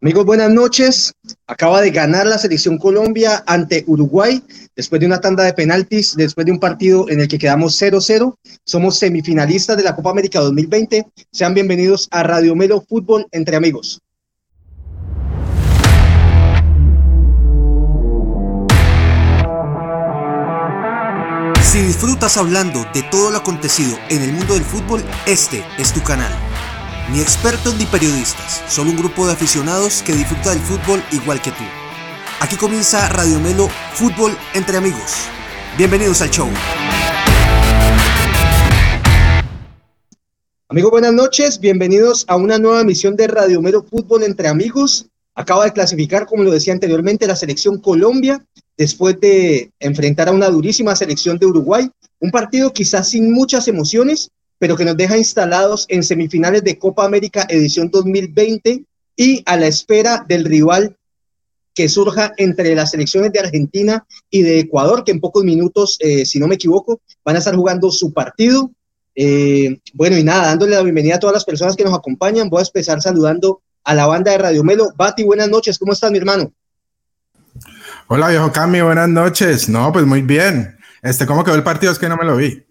Amigos, buenas noches. Acaba de ganar la selección Colombia ante Uruguay después de una tanda de penaltis, después de un partido en el que quedamos 0-0. Somos semifinalistas de la Copa América 2020. Sean bienvenidos a Radio Melo Fútbol entre amigos. Si disfrutas hablando de todo lo acontecido en el mundo del fútbol, este es tu canal. Ni expertos ni periodistas, solo un grupo de aficionados que disfruta del fútbol igual que tú. Aquí comienza Radio Melo Fútbol entre amigos. Bienvenidos al show. Amigos, buenas noches. Bienvenidos a una nueva emisión de Radio Melo Fútbol entre amigos. Acaba de clasificar, como lo decía anteriormente, la selección Colombia después de enfrentar a una durísima selección de Uruguay. Un partido quizás sin muchas emociones, pero que nos deja instalados en semifinales de Copa América edición 2020 y a la espera del rival que surja entre las selecciones de Argentina y de Ecuador, que en pocos minutos, eh, si no me equivoco, van a estar jugando su partido. Eh, bueno, y nada, dándole la bienvenida a todas las personas que nos acompañan. Voy a empezar saludando a la banda de Radio Melo. Bati, buenas noches, ¿cómo estás, mi hermano? Hola, viejo Cami, buenas noches. No, pues muy bien. Este, ¿cómo quedó el partido? Es que no me lo vi.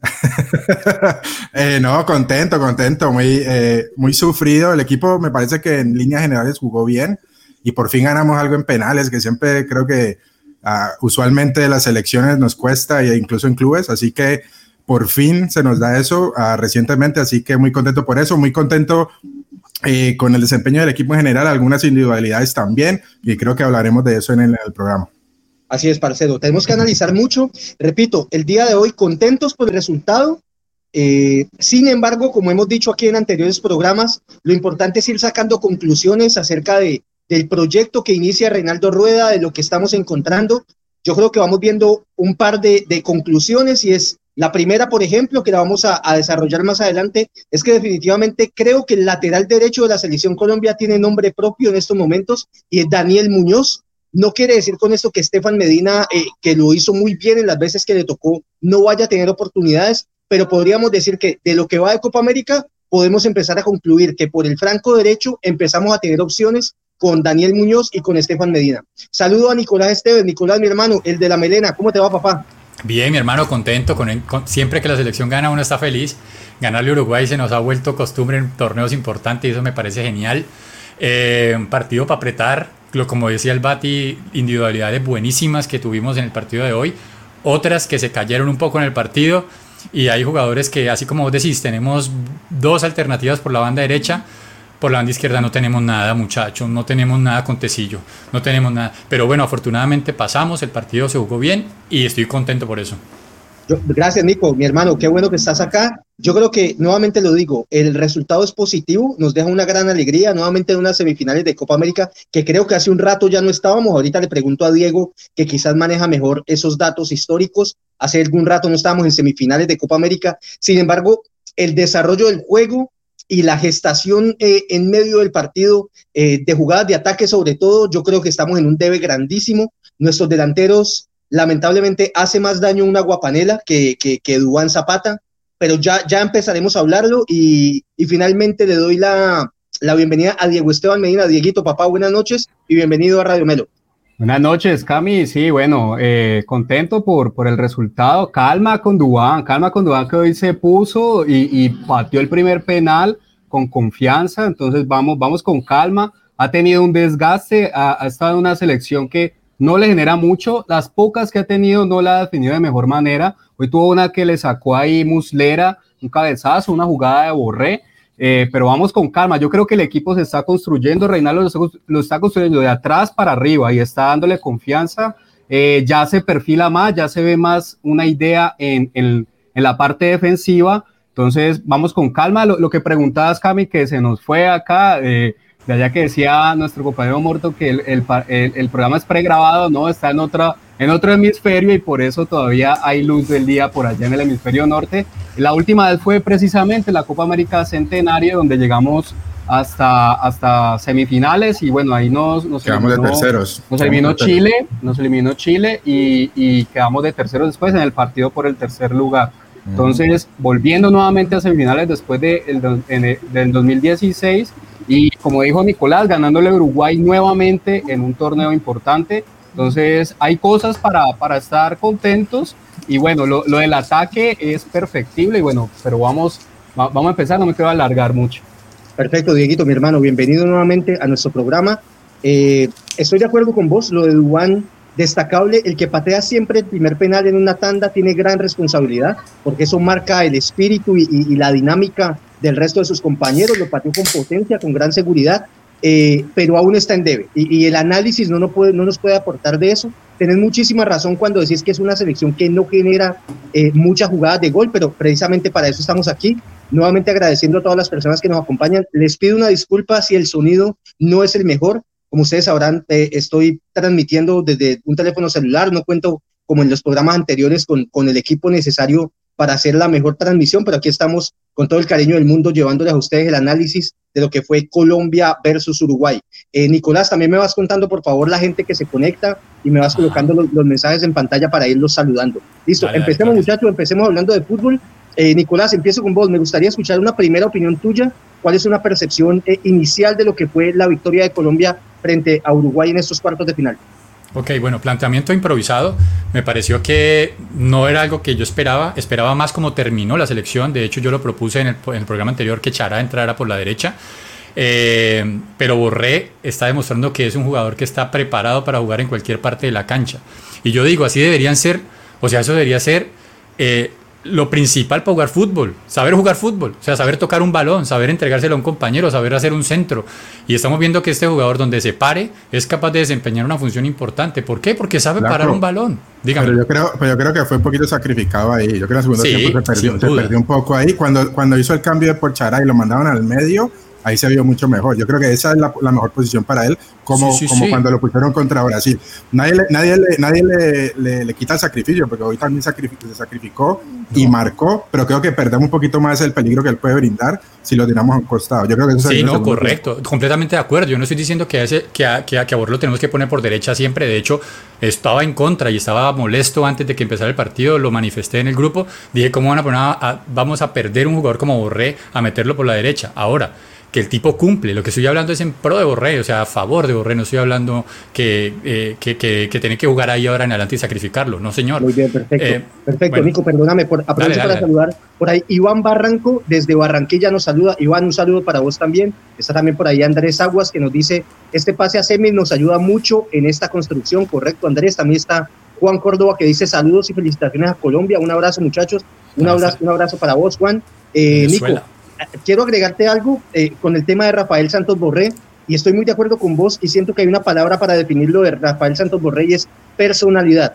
Eh, no, contento, contento, muy, eh, muy sufrido. El equipo me parece que en líneas generales jugó bien y por fin ganamos algo en penales, que siempre creo que uh, usualmente las elecciones nos cuesta e incluso en clubes, así que por fin se nos da eso uh, recientemente, así que muy contento por eso, muy contento eh, con el desempeño del equipo en general, algunas individualidades también, y creo que hablaremos de eso en el programa. Así es, Parcedo. Tenemos que analizar mucho. Repito, el día de hoy contentos por el resultado. Eh, sin embargo, como hemos dicho aquí en anteriores programas, lo importante es ir sacando conclusiones acerca de, del proyecto que inicia Reinaldo Rueda, de lo que estamos encontrando. Yo creo que vamos viendo un par de, de conclusiones y es la primera, por ejemplo, que la vamos a, a, desarrollar más adelante, es que definitivamente creo que el lateral derecho de la selección Colombia tiene nombre propio en estos momentos y es Daniel Muñoz. No quiere decir con esto que Estefan Medina, eh, que lo hizo muy bien en las veces que le tocó, no vaya a tener oportunidades, pero podríamos decir que de lo que va de Copa América, podemos empezar a concluir que por el franco derecho empezamos a tener opciones con Daniel Muñoz y con Estefan Medina. Saludo a Nicolás Esteves, Nicolás, mi hermano, el de la melena. ¿Cómo te va, papá? Bien, mi hermano, contento. Con, con, siempre que la selección gana, uno está feliz. Ganarle a Uruguay se nos ha vuelto costumbre en torneos importantes y eso me parece genial. Eh, un partido para apretar, lo, como decía el Bati, individualidades buenísimas que tuvimos en el partido de hoy, otras que se cayeron un poco en el partido y hay jugadores que, así como vos decís, tenemos dos alternativas por la banda derecha, por la banda izquierda no tenemos nada, muchachos, no tenemos nada con Tecillo, no tenemos nada. Pero bueno, afortunadamente pasamos, el partido se jugó bien y estoy contento por eso. Yo, gracias, Nico, mi hermano, qué bueno que estás acá. Yo creo que, nuevamente lo digo, el resultado es positivo, nos deja una gran alegría, nuevamente en unas semifinales de Copa América, que creo que hace un rato ya no estábamos. Ahorita le pregunto a Diego, que quizás maneja mejor esos datos históricos. Hace algún rato no estábamos en semifinales de Copa América. Sin embargo, el desarrollo del juego y la gestación eh, en medio del partido eh, de jugadas de ataque, sobre todo, yo creo que estamos en un debe grandísimo. Nuestros delanteros lamentablemente hace más daño una guapanela que, que, que Zapata, pero ya, ya empezaremos a hablarlo y, y finalmente le doy la, la, bienvenida a Diego Esteban Medina. Dieguito, papá, buenas noches y bienvenido a Radio Melo. Buenas noches, Cami. Sí, bueno, eh, contento por, por el resultado. Calma con Dubán, calma con Dubán que hoy se puso y, y pateó el primer penal con confianza. Entonces vamos, vamos con calma. Ha tenido un desgaste, ha, ha estado en una selección que no le genera mucho, las pocas que ha tenido no la ha definido de mejor manera. Hoy tuvo una que le sacó ahí Muslera, un cabezazo, una jugada de Borré, eh, pero vamos con calma. Yo creo que el equipo se está construyendo, Reinaldo lo está, construyendo de atrás para arriba y está dándole confianza. Eh, ya se perfila más, ya se ve más una idea en, en, en la parte defensiva. Entonces, vamos con calma. Lo, lo, que preguntabas, Cami, que se nos fue acá. Eh, de allá que decía nuestro compañero Morto que el, el, el, el, programa es pregrabado, ¿no? Está en, otra, en otro hemisferio y por eso todavía hay luz del día por allá en el hemisferio norte. La última vez fue precisamente la Copa América Centenario, donde llegamos hasta, hasta semifinales y bueno, ahí nos, nos quedamos eliminó, de terceros. Nos eliminó Chile, nos eliminó Chile y, y quedamos de terceros después en el partido por el tercer lugar. Entonces, volviendo nuevamente a semifinales después de el, en el, del 2016, Y como dijo Nicolás, ganándole a Uruguay nuevamente en un torneo importante. Entonces hay cosas para, para estar contentos. Y bueno, lo, lo, del ataque es perfectible. Y bueno, pero vamos, vamos a empezar, no me quiero alargar mucho. Perfecto, Dieguito, mi hermano, bienvenido nuevamente a nuestro programa. Eh, estoy de acuerdo con vos, lo de Dubán, destacable, el que patea siempre el primer penal en una tanda tiene gran responsabilidad, porque eso marca el espíritu y, y, y la dinámica del resto de sus compañeros, lo pateó con potencia, con gran seguridad, eh, pero aún está en debe. Y, y el análisis no, no, puede, no nos puede aportar de eso. Tenés muchísima razón cuando decís que es una selección que no genera eh, muchas jugadas de gol, pero precisamente para eso estamos aquí. Nuevamente agradeciendo a todas las personas que nos acompañan. Les pido una disculpa si el sonido no es el mejor. Como ustedes sabrán, eh, estoy transmitiendo desde un teléfono celular, no cuento como en los programas anteriores con, con el equipo necesario para hacer la mejor transmisión, pero aquí estamos con todo el cariño del mundo llevándoles a ustedes el análisis de lo que fue Colombia versus Uruguay. Eh, Nicolás, también me vas contando, por favor, la gente que se conecta y me vas colocando los, los, mensajes en pantalla para irlos saludando. Listo, dale, empecemos dale, muchachos, empecemos hablando de fútbol. Eh, Nicolás, empiezo con vos. Me gustaría escuchar una primera opinión tuya. ¿Cuál es una percepción eh, inicial de lo que fue la victoria de Colombia frente a Uruguay en estos cuartos de final? Ok, bueno, planteamiento improvisado. Me pareció que no era algo que yo esperaba. Esperaba más como terminó la selección. De hecho, yo lo propuse en el, programa anterior que Chará entrara por la derecha. Eh, pero Borré está demostrando que es un jugador que está preparado para jugar en cualquier parte de la cancha. Y yo digo, así deberían ser, o sea, eso debería ser eh, lo principal para jugar fútbol, saber jugar fútbol, o sea, saber tocar un balón, saber entregárselo a un compañero, saber hacer un centro. Y estamos viendo que este jugador donde se pare es capaz de desempeñar una función importante. ¿Por qué? Porque sabe claro, parar un balón. Dígame. Pero yo, creo, pero yo creo que fue un poquito sacrificado ahí. Yo creo que en el segundo sí, tiempo se perdió, se perdió un poco ahí. Cuando, cuando hizo el cambio de Porchara y lo mandaban al medio, ahí se vio mucho mejor. Yo creo que esa es la, la mejor posición para él, como, sí, sí, como sí. cuando lo pusieron contra Brasil. Nadie, le, nadie, le, nadie le, le, le, quita el sacrificio, porque hoy también sacrificó, se sacrificó no. y marcó, pero creo que perdemos un poquito más el peligro que él puede brindar si lo tiramos a un costado. Yo creo que eso Sí, no, correcto, completamente de acuerdo. Yo no estoy diciendo que a, ese, que, a, que, a, que a lo tenemos que poner por derecha siempre. De hecho, estaba en contra y estaba molesto antes de que empezara el partido. Lo manifesté en el grupo. Dije, ¿cómo van a poner a, vamos a perder un jugador como Borré a meterlo por la derecha? Ahora, que el tipo cumple. Lo que estoy hablando es en pro de Borré, o sea, a favor de Borré. No estoy hablando que, eh, que, que, que tiene que jugar ahí ahora en adelante y sacrificarlo. No, señor. Muy bien, perfecto. Eh, perfecto, bueno. Nico, perdóname. Por, aprovecho dale, dale, para dale. saludar por ahí. Iván Barranco, desde Barranquilla, nos saluda. Iván, un saludo para vos también. Está también por ahí Andrés Aguas, que nos dice, este pase a semis nos ayuda mucho en esta construcción. Correcto, Andrés. También está Juan Córdoba, que dice saludos y felicitaciones a Colombia. Un abrazo, muchachos. Un abrazo, un abrazo para vos, Juan. Eh, Nico, quiero agregarte algo eh, con el tema de Rafael Santos Borré y estoy muy de acuerdo con vos y siento que hay una palabra para definirlo de Rafael Santos Borré y es personalidad.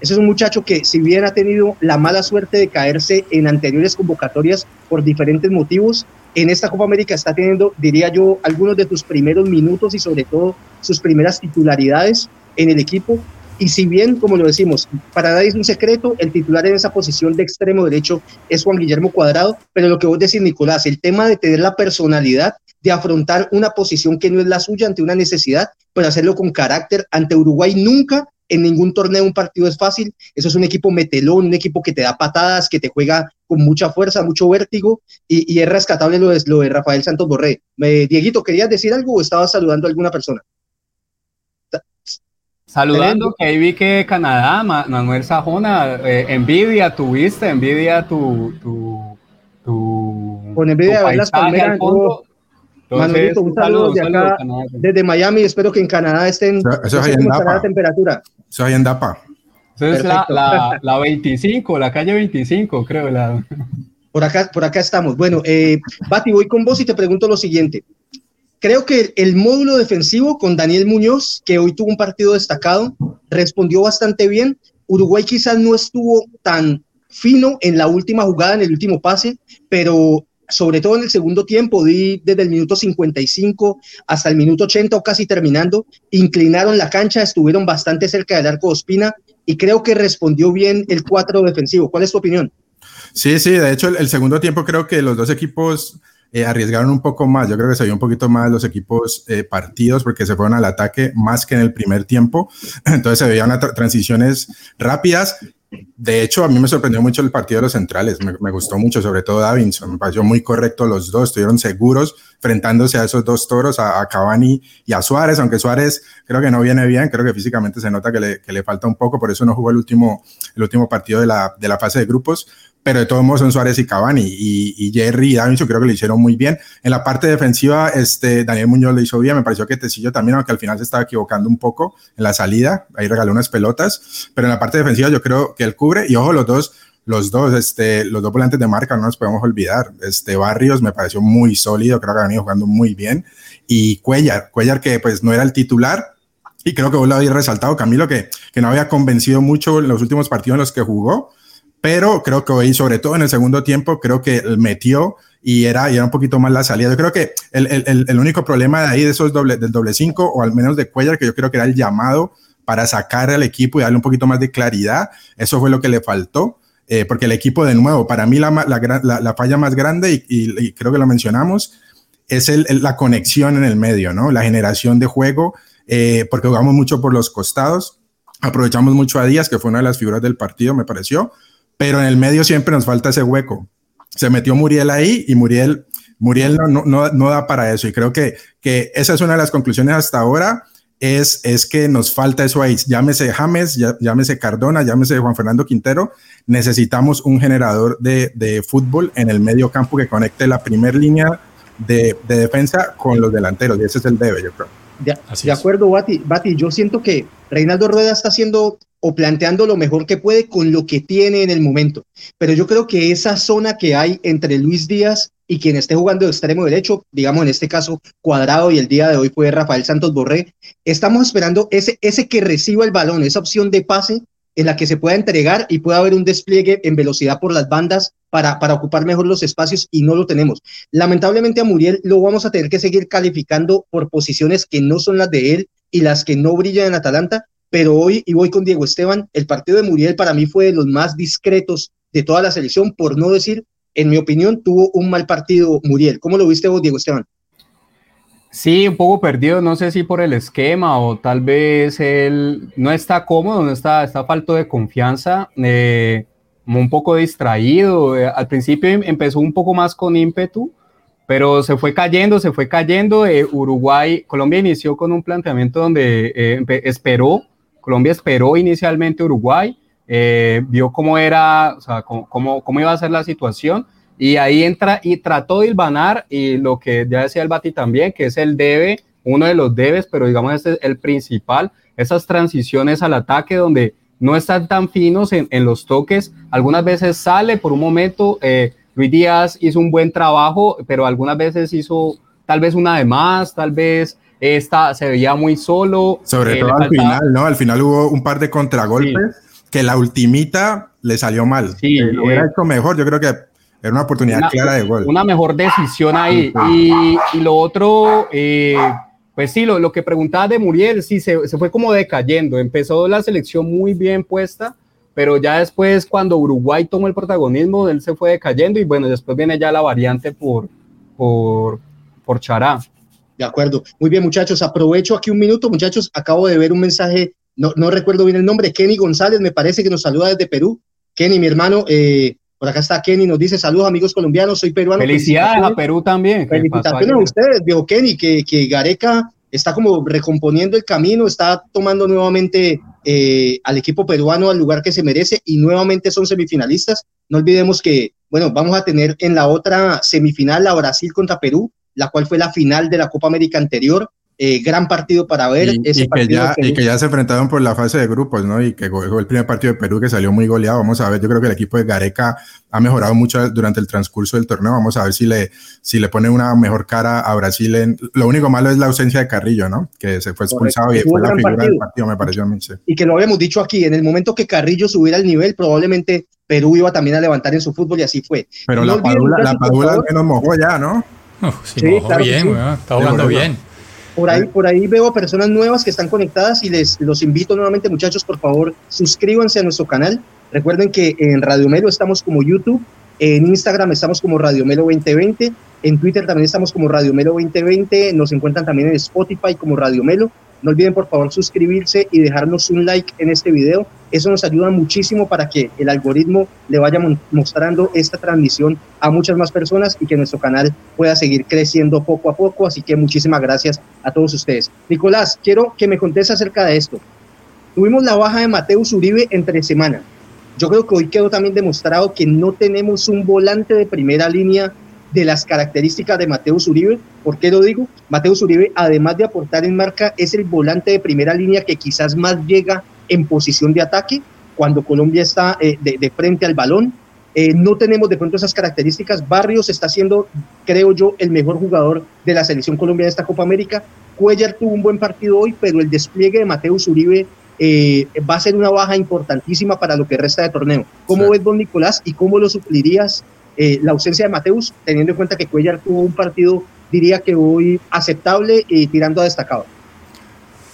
Ese es un muchacho que si bien ha tenido la mala suerte de caerse en anteriores convocatorias por diferentes motivos, en esta Copa América está teniendo, diría yo, algunos de tus primeros minutos y sobre todo sus primeras titularidades en el equipo y si bien, como lo decimos, para nadie es un secreto, el titular en esa posición de extremo derecho es Juan Guillermo Cuadrado, pero lo que vos decís, Nicolás, el tema de tener la personalidad de afrontar una posición que no es la suya ante una necesidad, pero hacerlo con carácter ante Uruguay nunca en ningún torneo un partido es fácil. Eso es un equipo metelón, un equipo que te da patadas, que te juega con mucha fuerza, mucho vértigo, y, es rescatable lo de, lo de Rafael Santos Borré. Eh, Dieguito, ¿querías decir algo o estabas saludando a alguna persona? Saludando, que ahí vi que Canadá, Manuel Sajona, eh, envidia tuviste, envidia tu, tu, tu Con envidia de ver las palmeras. Manuelito, un saludo de acá, saludo, desde Miami, espero que en Canadá estén, eso, eso es cómo estará la temperatura. Eso es en Dapa. Eso es la, la, la, 25, la calle 25, creo. La... Por, acá, por acá estamos. Bueno, eh, Bati, voy con vos y te pregunto lo siguiente creo que el módulo defensivo con Daniel Muñoz, que hoy tuvo un partido destacado, respondió bastante bien. Uruguay quizás no estuvo tan fino en la última jugada, en el último pase, pero sobre todo en el segundo tiempo, di desde el minuto 55 hasta el minuto 80 o casi terminando, inclinaron la cancha, estuvieron bastante cerca del arco de Ospina y creo que respondió bien el cuatro defensivo. ¿Cuál es tu opinión? Sí, sí, de hecho el, el segundo tiempo creo que los dos equipos eh, arriesgaron un poco más. Yo creo que se vio un poquito más los equipos eh, partidos porque se fueron al ataque más que en el primer tiempo. Entonces se veían transiciones rápidas. De hecho, a mí me sorprendió mucho el partido de los centrales, me, gustó mucho, sobre todo Davinson, me pareció muy correcto los dos, estuvieron seguros enfrentándose a esos dos toros, a, Cavani y a Suárez, aunque Suárez creo que no viene bien, creo que físicamente se nota que le, que le falta un poco, por eso no jugó el último, el último partido de la, de la fase de grupos, pero de todos modos son Suárez y Cavani y, Jerry y Davinson creo que lo hicieron muy bien. En la parte defensiva, este, Daniel Muñoz lo hizo bien, me pareció que Tecillo también, aunque al final se estaba equivocando un poco en la salida, ahí regaló unas pelotas, pero en la parte defensiva yo creo que él cubre y ojo, los dos, los dos, este, los dos volantes de marca no nos podemos olvidar. Este Barrios me pareció muy sólido, creo que ha venido jugando muy bien y Cuellar, Cuellar que pues no era el titular, y creo que vos lo habías resaltado, Camilo, que, que no había convencido mucho en los últimos partidos en los que jugó, pero creo que hoy, sobre todo en el segundo tiempo, creo que metió y era, y era un poquito más la salida. Yo creo que el, el, el único problema de ahí, de esos doble, del doble cinco, o al menos de Cuellar, que yo creo que era el llamado para sacar al equipo y darle un poquito más de claridad, eso fue lo que le faltó. Eh, porque el equipo, de nuevo, para mí la, la, la, falla más grande, y, creo que lo mencionamos, es el, la conexión en el medio, ¿no? La generación de juego, eh, porque jugamos mucho por los costados, aprovechamos mucho a Díaz, que fue una de las figuras del partido, me pareció, pero en el medio siempre nos falta ese hueco. Se metió Muriel ahí y Muriel, Muriel no, no, no, da para eso. Y creo que, que esa es una de las conclusiones hasta ahora, es, es que nos falta eso ahí. Llámese James, llámese Cardona, llámese Juan Fernando Quintero. Necesitamos un generador de, de fútbol en el medio campo que conecte la primera línea de, de, defensa con los delanteros. Y ese es el debe, yo creo. De, de acuerdo, Bati, Bati. Yo siento que Reinaldo Rueda está haciendo o planteando lo mejor que puede con lo que tiene en el momento. Pero yo creo que esa zona que hay entre Luis Díaz y quien esté jugando de extremo derecho, digamos en este caso cuadrado y el día de hoy fue Rafael Santos Borré, estamos esperando ese, ese que reciba el balón, esa opción de pase en la que se pueda entregar y pueda haber un despliegue en velocidad por las bandas para, para ocupar mejor los espacios y no lo tenemos. Lamentablemente a Muriel lo vamos a tener que seguir calificando por posiciones que no son las de él y las que no brillan en Atalanta, pero hoy, y voy con Diego Esteban, el partido de Muriel para mí fue de los más discretos de toda la selección, por no decir, en mi opinión, tuvo un mal partido Muriel. ¿Cómo lo viste vos, Diego Esteban? Sí, un poco perdido, no sé si por el esquema o tal vez él no está cómodo, no está, está falto de confianza, eh, un poco distraído. Eh, al principio em, empezó un poco más con ímpetu, pero se fue cayendo, se fue cayendo. Eh, Uruguay, Colombia inició con un planteamiento donde esperó Colombia esperó inicialmente Uruguay, eh, vio cómo era, o sea, cómo, cómo, iba a ser la situación y ahí entra y trató de ilvanar y lo que ya decía el Bati también, que es el debe, uno de los debes, pero digamos este es el principal, esas transiciones al ataque donde no están tan finos en, en los toques, algunas veces sale por un momento, eh, Luis Díaz hizo un buen trabajo, pero algunas veces hizo tal vez una de más, tal vez esta se veía muy solo. Sobre eh, todo al final, ¿no? Al final hubo un par de contragolpes que la ultimita le salió mal. Sí, eh, lo hubiera eh, hecho mejor, yo creo que era una oportunidad clara de gol. Una mejor decisión ahí. Y, y lo otro, pues sí, lo, lo, que preguntaba de Muriel, sí, se, se, fue como decayendo. Empezó la selección muy bien puesta, pero ya después, cuando Uruguay tomó el protagonismo, él se fue decayendo y bueno, después viene ya la variante por, por, por Chará. De acuerdo. Muy bien, muchachos. Aprovecho aquí un minuto, muchachos. Acabo de ver un mensaje, no, no recuerdo bien el nombre, Kenny González, me parece que nos saluda desde Perú. Kenny, mi hermano, eh, por acá está Kenny, nos dice saludos amigos colombianos, soy peruano. Felicidades a Perú también. Felicitaciones a ustedes, viejo Kenny, que, que Gareca está como recomponiendo el camino, está tomando nuevamente eh, al equipo peruano al lugar que se merece y nuevamente son semifinalistas. No olvidemos que, bueno, vamos a tener en la otra semifinal a Brasil contra Perú la cual fue la final de la Copa América anterior. Eh, gran partido para ver. Y, ese que ya, y, que ya, se enfrentaron por la fase de grupos, ¿no? Y que fue el primer partido de Perú que salió muy goleado. Vamos a ver, yo creo que el equipo de Gareca ha mejorado mucho durante el transcurso del torneo. Vamos a ver si le, si le pone una mejor cara a Brasil. En, lo único malo es la ausencia de Carrillo, ¿no? Que se fue expulsado y fue la figura del partido, me pareció a mí. Y que lo habíamos dicho aquí, en el momento que Carrillo subiera el nivel, probablemente Perú iba también a levantar en su fútbol y así fue. Pero la Padula, la Padula menos mojó ya, ¿no? Sí, bien, está jugando bien. Por ahí, por ahí veo personas nuevas que están conectadas y les los invito nuevamente, muchachos, por favor, suscríbanse a nuestro canal. Recuerden que en Radio Melo estamos como YouTube, en Instagram estamos como Radio Melo 2020, en Twitter también estamos como Radio Melo 2020, nos encuentran también en Spotify como Radio Melo. No olviden por favor suscribirse y dejarnos un like en este video Eso nos ayuda muchísimo para que el algoritmo le vaya mostrando esta transmisión a muchas más personas y que nuestro canal pueda seguir creciendo poco a poco. Así que muchísimas gracias a todos ustedes. Nicolás, quiero que me contes acerca de esto. Tuvimos la baja de Mateus Uribe entre semana. Yo creo que hoy quedó también demostrado que no tenemos un volante de primera línea de las características de Mateus Uribe. ¿Por qué lo digo? Mateus Uribe, además de aportar en marca, es el volante de primera línea que quizás más llega en posición de ataque cuando Colombia está eh, de, frente al balón. Eh, no tenemos de pronto esas características. Barrios está siendo, creo yo, el mejor jugador de la selección colombiana de esta Copa América. Cuellar tuvo un buen partido hoy, pero el despliegue de Mateus Uribe eh, va a ser una baja importantísima para lo que resta de torneo. ¿Cómo ves, don Nicolás, y cómo lo suplirías eh, la ausencia de Mateus, teniendo en cuenta que Cuellar tuvo un partido, diría que hoy aceptable y tirando a destacado.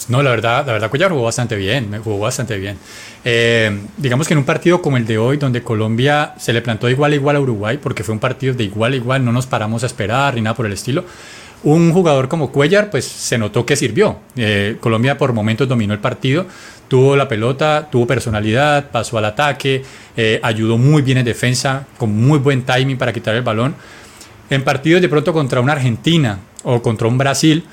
No, la verdad, la verdad Cuellar jugó bastante bien, jugó bastante bien. Eh, digamos que en un partido como el de hoy, donde Colombia se le plantó igual a igual a Uruguay, porque fue un partido de igual a igual, no nos paramos a esperar ni nada por el estilo. Un jugador como Cuellar, pues se notó que sirvió. Eh, Colombia por momentos dominó el partido, tuvo la pelota, tuvo personalidad, pasó al ataque, eh, ayudó muy bien en defensa, con muy buen timing para quitar el balón. En partidos de pronto contra una Argentina o contra un Brasil,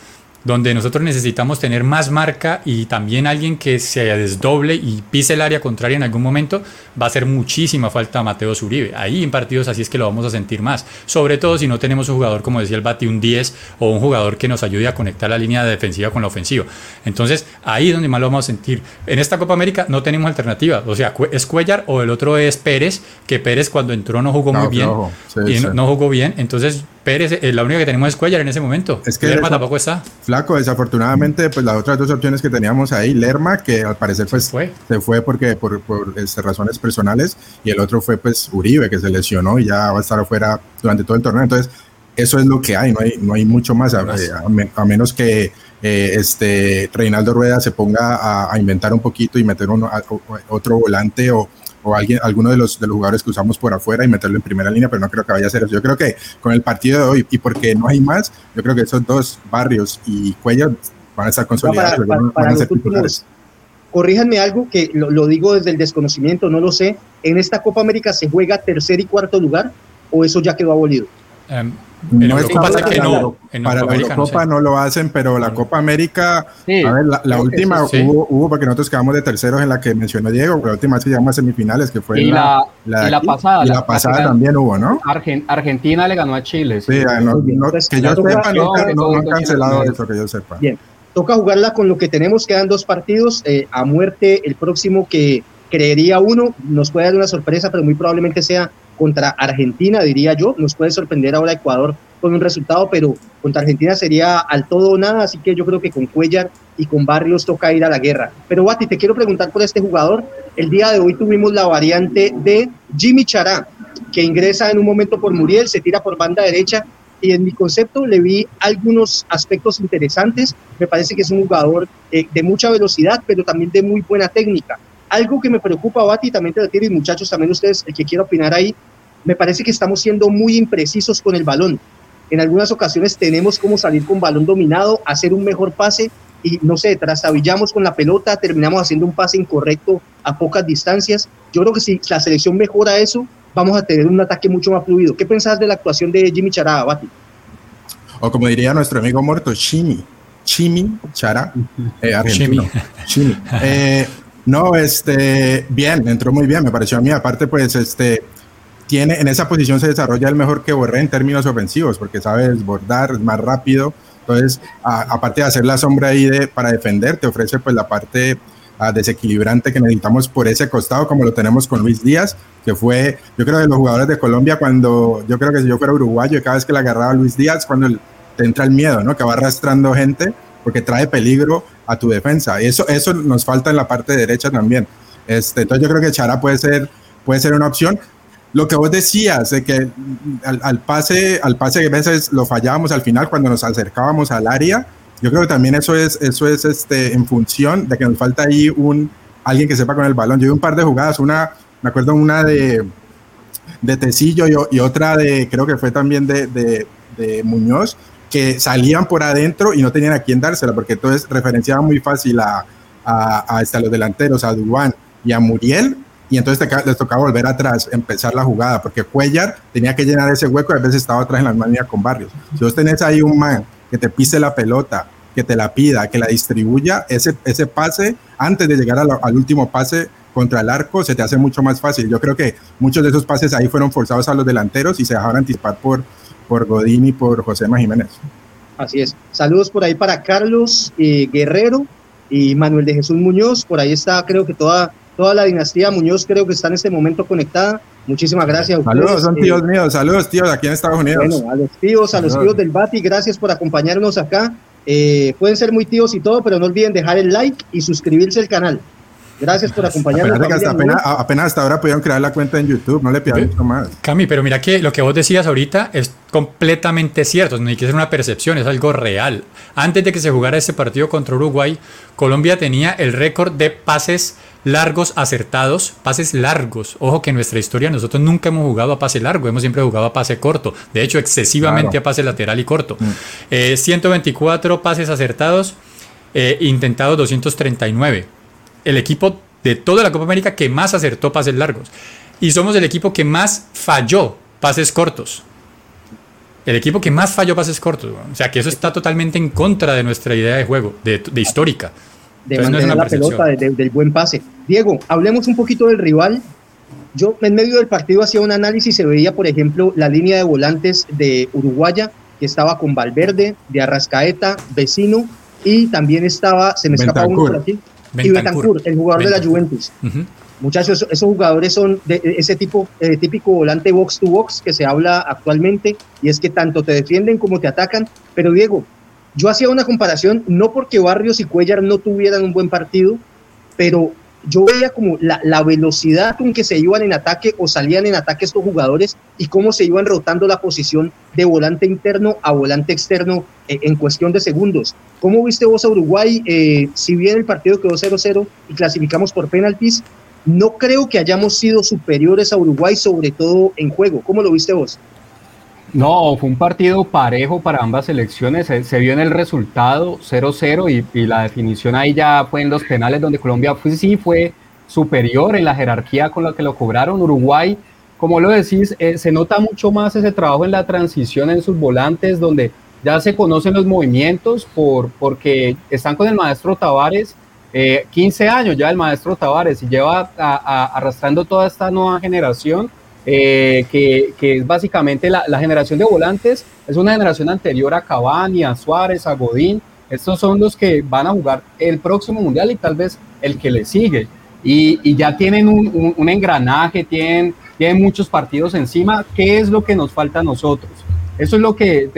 donde nosotros necesitamos tener más marca y también alguien que se desdoble y pise el área contraria en algún momento, va a hacer muchísima falta a Mateo Zuribe. Ahí en partidos así es que lo vamos a sentir más. Sobre todo si no tenemos un jugador, como decía el Bati, un 10 o un jugador que nos ayude a conectar la línea defensiva con la ofensiva. Entonces, ahí es donde más lo vamos a sentir. En esta Copa América no tenemos alternativa. O sea, es Cuellar o el otro es Pérez, que Pérez cuando entró no jugó muy bien. y no, jugó bien. Entonces, Pérez, eh, la única que tenemos es Cuellar en ese momento. Es que Lerma tampoco está. Flaco, desafortunadamente, pues las otras dos opciones que teníamos ahí, Lerma, que al parecer pues se fue, porque por, por este, razones personales, y el otro fue pues Uribe, que se lesionó y ya va a estar afuera durante todo el torneo. Entonces, eso es lo que hay, no hay, no hay mucho más, a, menos que eh, este Reinaldo Rueda se ponga a, inventar un poquito y meter uno, otro volante o o alguien, alguno de los, de los jugadores que usamos por afuera y meterlo en primera línea, pero no creo que vaya a ser eso. Yo creo que con el partido de hoy y porque no hay más, yo creo que esos dos barrios y Cuellar van a estar consolidados. corríjanme algo que lo, lo, digo desde el desconocimiento, no lo sé. ¿En esta Copa América se juega tercer y cuarto lugar o eso ya quedó abolido? Um, no es que no. para la Eurocopa no, lo hacen, pero la Copa América, a ver, la, última hubo, hubo, porque nosotros quedamos de terceros en la que mencionó Diego, la última vez que llegamos a semifinales, que fue y la, la, y la pasada. Y la, pasada también hubo, ¿no? Argentina le ganó a Chile. Sí, que yo sepa, no, han cancelado eso, que yo sepa. Bien, toca jugarla con lo que tenemos, quedan dos partidos, eh, a muerte el próximo que creería uno, nos puede dar una sorpresa, pero muy probablemente sea contra Argentina, diría yo. Nos puede sorprender ahora Ecuador con un resultado, pero contra Argentina sería al todo o nada, así que yo creo que con Cuellar y con Barrios toca ir a la guerra. Pero Bati, te quiero preguntar por este jugador. El día de hoy tuvimos la variante de Jimmy Chará, que ingresa en un momento por Muriel, se tira por banda derecha y en mi concepto le vi algunos aspectos interesantes. Me parece que es un jugador eh, de mucha velocidad, pero también de muy buena técnica. Algo que me preocupa, Bati, también te lo tienen muchachos, también ustedes, el que quiera opinar ahí, me parece que estamos siendo muy imprecisos con el balón. En algunas ocasiones tenemos como salir con balón dominado, hacer un mejor pase y no sé, trastabillamos con la pelota, terminamos haciendo un pase incorrecto a pocas distancias. Yo creo que si la selección mejora eso, vamos a tener un ataque mucho más fluido. ¿Qué pensás de la actuación de Jimmy Chará, Bati? O como diría nuestro amigo muerto, Chimi. Chimi Chara, eh, argentino. Chimi. Eh, no, este, bien, entró muy bien, me pareció a mí. Aparte, pues, este, tiene, en esa posición se desarrolla el mejor que Borré en términos ofensivos, porque sabe desbordar, es más rápido. Entonces, aparte de hacer la sombra ahí de, para defender, te ofrece pues la parte ah, desequilibrante que necesitamos por ese costado, como lo tenemos con Luis Díaz, que fue, yo creo, de los jugadores de Colombia, cuando yo creo que si yo fuera uruguayo, cada vez que le agarraba Luis Díaz, cuando te entra el miedo, ¿no? Que va arrastrando gente porque trae peligro a tu defensa. Y eso, eso nos falta en la parte derecha también. Este, entonces yo creo que Chara puede ser, puede ser una opción. Lo que vos decías, de que al, pase, al pase que a veces lo fallábamos al final cuando nos acercábamos al área, yo creo que también eso es, eso es este, en función de que nos falta ahí un, alguien que sepa con el balón. Yo vi un par de jugadas, una, me acuerdo una de, de Tecillo y, otra de, creo que fue también de, de, de Muñoz, que salían por adentro y no tenían a quién dársela, porque entonces referenciaba muy fácil a, a, a, este, los delanteros, a Dubán y a Muriel, y entonces les tocaba volver atrás, empezar la jugada, porque Cuellar tenía que llenar ese hueco y a veces estaba atrás en la manía con Barrios. Si vos tenés ahí un man que te pise la pelota, que te la pida, que la distribuya, ese, ese pase, antes de llegar al último pase contra el arco, se te hace mucho más fácil. Yo creo que muchos de esos pases ahí fueron forzados a los delanteros y se dejaron anticipar por, por Godín y por José Jiménez. Así es. Saludos por ahí para Carlos eh, Guerrero y Manuel de Jesús Muñoz. Por ahí está, creo que toda, toda la dinastía Muñoz, creo que está en este momento conectada. Muchísimas gracias. saludos, son tíos eh, míos. Saludos, tíos, aquí en Estados Unidos. Bueno, a los tíos, a los tíos del Bati, gracias por acompañarnos acá. Eh, pueden ser muy tíos y todo, pero no olviden dejar el like y suscribirse al canal. Gracias por acompañarnos. apenas, hasta ahora pudieron crear la cuenta en YouTube, no le pido mucho más. Cami, pero mira que lo que vos decías ahorita es completamente cierto, no hay que ser una percepción, es algo real. Antes de que se jugara ese partido contra Uruguay, Colombia tenía el récord de pases largos acertados, pases largos. Ojo que en nuestra historia nosotros nunca hemos jugado a pase largo, hemos siempre jugado a pase corto. De hecho, excesivamente a pase lateral y corto. 124 mm. eh, pases acertados, eh, intentados 239. El equipo de toda la Copa América que más acertó pases largos. Y somos el equipo que más falló pases cortos. El equipo que más falló pases cortos. O sea que eso está totalmente en contra de nuestra idea de juego, de histórica de mantener la pelota, del buen pase. Diego, hablemos un poquito del rival. Yo en medio del partido hacía un análisis, se veía, por ejemplo, la línea de volantes de Uruguaya, que estaba con Valverde, de Arrascaeta, Vecino, y también estaba, se me escapa uno por aquí, y Betancourt, el jugador de la Juventus. Muchachos, esos jugadores son de ese tipo, eh, típico volante box to box que se habla actualmente, y es que tanto te defienden como te atacan. Pero Diego, yo hacía una comparación, no porque Barrios y Cuellar no tuvieran un buen partido, pero yo veía como la, velocidad con que se iban en ataque o salían en ataque estos jugadores y cómo se iban rotando la posición de volante interno a volante externo eh, en cuestión de segundos. ¿Cómo viste vos a Uruguay? Eh, si bien el partido quedó 0-0 y clasificamos por penaltis, no creo que hayamos sido superiores a Uruguay, sobre todo en juego. ¿Cómo lo viste vos? No, fue un partido parejo para ambas selecciones. Se, vio en el resultado 0-0 y, la definición ahí ya fue en los penales donde Colombia fue, sí fue superior en la jerarquía con la que lo cobraron. Uruguay, como lo decís, eh, se nota mucho más ese trabajo en la transición en sus volantes donde ya se conocen los movimientos por, porque están con el maestro Tavares. 15 eh, años ya el maestro Tavares y lleva arrastrando toda esta nueva generación eh, que, es básicamente la, generación de volantes, es una generación anterior a Cavani, a Suárez, a Godín. Estos son los que van a jugar el próximo mundial y tal vez el que le sigue. Y, ya tienen un, engranaje, tienen, muchos partidos encima. ¿Qué es lo que nos falta a nosotros? Eso es lo que,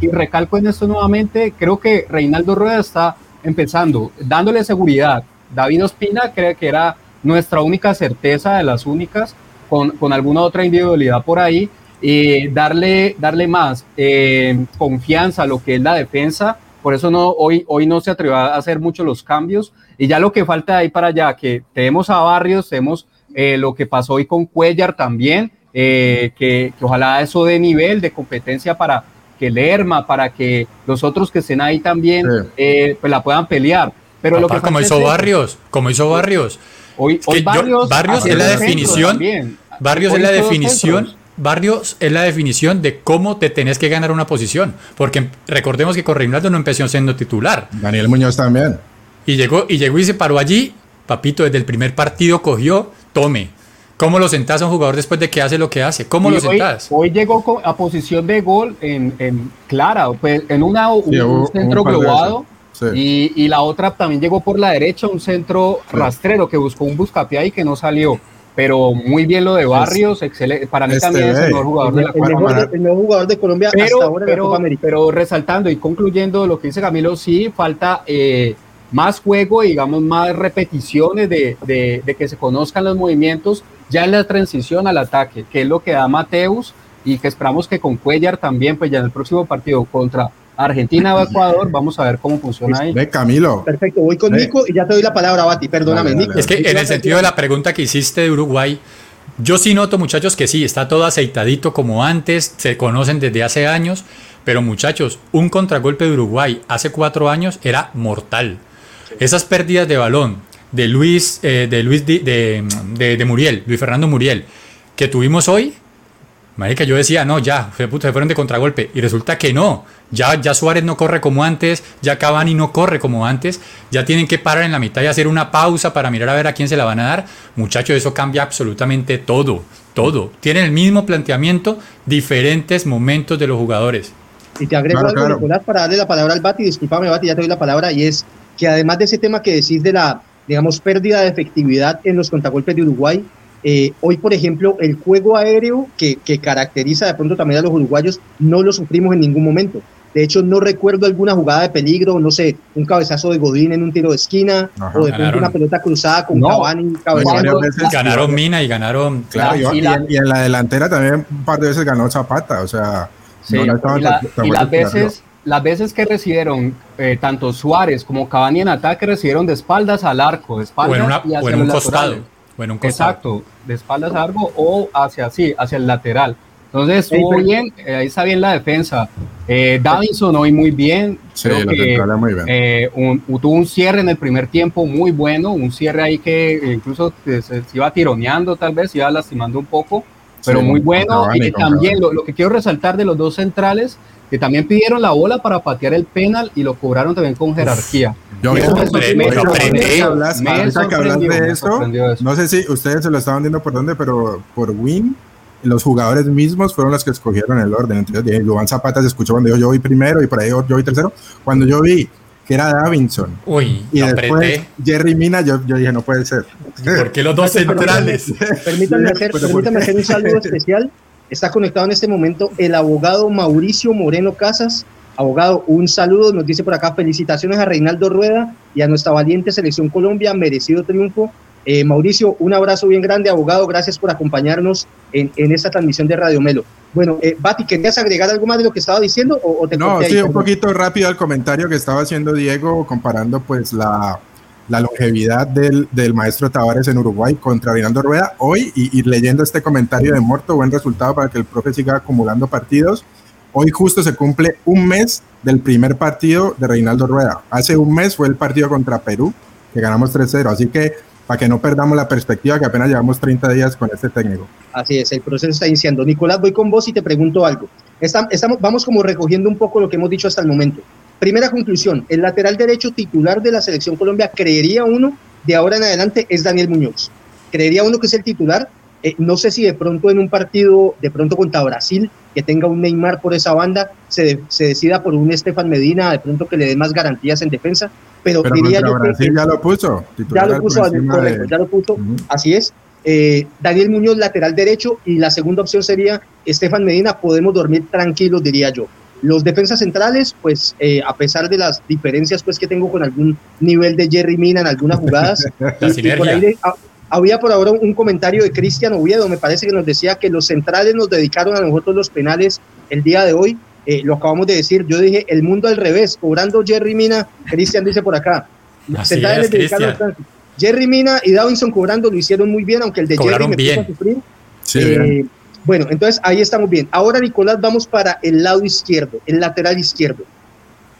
y, recalco en esto nuevamente, creo que Reinaldo Rueda está empezando, dándole seguridad. David Ospina cree que era nuestra única certeza de las únicas, con, alguna otra individualidad por ahí, y darle, darle más eh, confianza a lo que es la defensa. Por eso no, hoy, hoy no se atrevió a hacer mucho los cambios. Y ya lo que falta de ahí para allá, que tenemos a Barrios, tenemos eh, lo que pasó hoy con Cuellar también, eh, que, ojalá eso dé nivel de competencia para que Lerma, para que los otros que estén ahí también pues la puedan pelear. Pero lo que como hizo Barrios, como hizo Barrios. Hoy, Barrios, Barrios es la definición. Barrios es la definición. Barrios es la definición de cómo te tenés que ganar una posición. Porque recordemos que con Reinaldo no empezó siendo titular. Daniel Muñoz también. Y llegó, y llegó y se paró allí. Papito, desde el primer partido cogió, tome. ¿Cómo lo sentás a un jugador después de que hace lo que hace? ¿Cómo lo sentás? Hoy llegó a posición de gol en, clara, pues, en una, un, centro globado. Y, la otra también llegó por la derecha, un centro rastrero que buscó un buscapié y que no salió. Pero muy bien lo de Barrios, excelente. Para mí también es el mejor jugador de la Copa El mejor jugador de Colombia pero, hasta ahora pero, Copa América. Pero resaltando y concluyendo lo que dice Camilo, sí falta eh, más juego, digamos, más repeticiones de, de, de, que se conozcan los movimientos ya en la transición al ataque, que es lo que da Mateus y que esperamos que con Cuellar también, pues ya en el próximo partido contra Argentina o Ecuador, vamos a ver cómo funciona ahí. Ve, Camilo. Perfecto, voy con Nico y ya te doy la palabra, Bati, perdóname, Nico. Es que en el sentido de la pregunta que hiciste de Uruguay, yo sí noto, muchachos, que sí, está todo aceitadito como antes, se conocen desde hace años, pero muchachos, un contragolpe de Uruguay hace cuatro años era mortal. Esas pérdidas de balón, de Luis, eh, de, Luis de, de, Muriel, Luis Fernando Muriel, que tuvimos hoy, Marica, yo decía, no, ya, se, fueron de contragolpe. Y resulta que no. Ya, ya Suárez no corre como antes, ya Cavani no corre como antes. Ya tienen que parar en la mitad y hacer una pausa para mirar a ver a quién se la van a dar. Muchachos, eso cambia absolutamente todo. Todo. Tienen el mismo planteamiento, diferentes momentos de los jugadores. Y te agrego algo, Nicolás, para darle la palabra al Bati. Disculpame, Bati, ya te doy la palabra. Y es que además de ese tema que decís de la, digamos, pérdida de efectividad en los contragolpes de Uruguay, eh, hoy, por ejemplo, el juego aéreo que, que, caracteriza de pronto también a los uruguayos no lo sufrimos en ningún momento. De hecho, no recuerdo alguna jugada de peligro, no sé, un cabezazo de Godín en un tiro de esquina, o de pronto una pelota cruzada con Cavani. Ganaron Mina y ganaron. Claro, y, en la delantera también un par de veces ganó Zapata, o sea. Sí, y, las veces las veces que recibieron eh, tanto Suárez como Cavani en ataque recibieron de espaldas al arco, de espaldas o en, un costado. Bueno, Exacto, de espaldas al arco o hacia sí, hacia el lateral. Entonces estuvo bien, eh, ahí está bien la defensa. Eh, Davinson hoy muy bien. Sí, creo que, muy bien. Eh, tuvo un cierre en el primer tiempo muy bueno, un cierre ahí que incluso se, iba tironeando tal vez, iba lastimando un poco, pero muy bueno. Y también lo, lo, que quiero resaltar de los dos centrales que también pidieron la bola para patear el penal y lo cobraron también con jerarquía. Yo hablas de eso, no sé si ustedes se lo estaban viendo por dónde, pero por Win, los jugadores mismos fueron los que escogieron el orden. Entonces, Juan Zapata se escuchó cuando yo voy primero y por ahí yo voy tercero. Cuando yo vi que era Davinson. Uy, y después Jerry Mina, yo, yo, dije, no puede ser. ¿Por qué los dos centrales? Permítanme hacer, permítanme hacer un saludo especial Está conectado en este momento el abogado Mauricio Moreno Casas. Abogado, un saludo, nos dice por acá felicitaciones a Reinaldo Rueda y a nuestra valiente selección Colombia, merecido triunfo. Eh, Mauricio, un abrazo bien grande, abogado, gracias por acompañarnos en, esta transmisión de Radio Melo. Bueno, eh, Bati, ¿querías agregar algo más de lo que estaba diciendo? O, no, sí, un poquito rápido al comentario que estaba haciendo Diego, comparando pues la, la longevidad del, del, maestro Tavares en Uruguay contra Reinaldo Rueda. Hoy, y, leyendo este comentario de Morto, buen resultado para que el profe siga acumulando partidos. Hoy justo se cumple un mes del primer partido de Reinaldo Rueda. Hace un mes fue el partido contra Perú, que ganamos 3-0. Así que para que no perdamos la perspectiva que apenas llevamos 30 días con este técnico. Así es, el proceso está iniciando. Nicolás, voy con vos y te pregunto algo. Estamos, vamos como recogiendo un poco lo que hemos dicho hasta el momento. Primera conclusión, el lateral derecho titular de la selección Colombia, creería uno, de ahora en adelante, es Daniel Muñoz. Creería uno que es el titular. Eh, no sé si de pronto en un partido, de pronto contra Brasil, que tenga un Neymar por esa banda, se, se decida por un Estefan Medina, de pronto que le dé más garantías en defensa. Pero, diría yo Brasil ya lo puso. Ya lo puso, ya lo puso, así es. Eh, Daniel Muñoz, lateral derecho, y la segunda opción sería Estefan Medina, podemos dormir tranquilos, diría yo. Los defensas centrales, pues eh, a pesar de las diferencias pues que tengo con algún nivel de Jerry Mina en algunas jugadas, ah, había por ahora un comentario de Cristian Oviedo, me parece que nos decía que los centrales nos dedicaron a nosotros los penales el día de hoy. Eh, lo acabamos de decir, yo dije el mundo al revés, cobrando Jerry Mina, Cristian dice por acá. centrales Jerry Mina y Davinson cobrando lo hicieron muy bien, aunque el de Jerry me puso a sufrir. Sí, eh, bueno, entonces ahí estamos bien. Ahora, Nicolás, vamos para el lado izquierdo, el lateral izquierdo.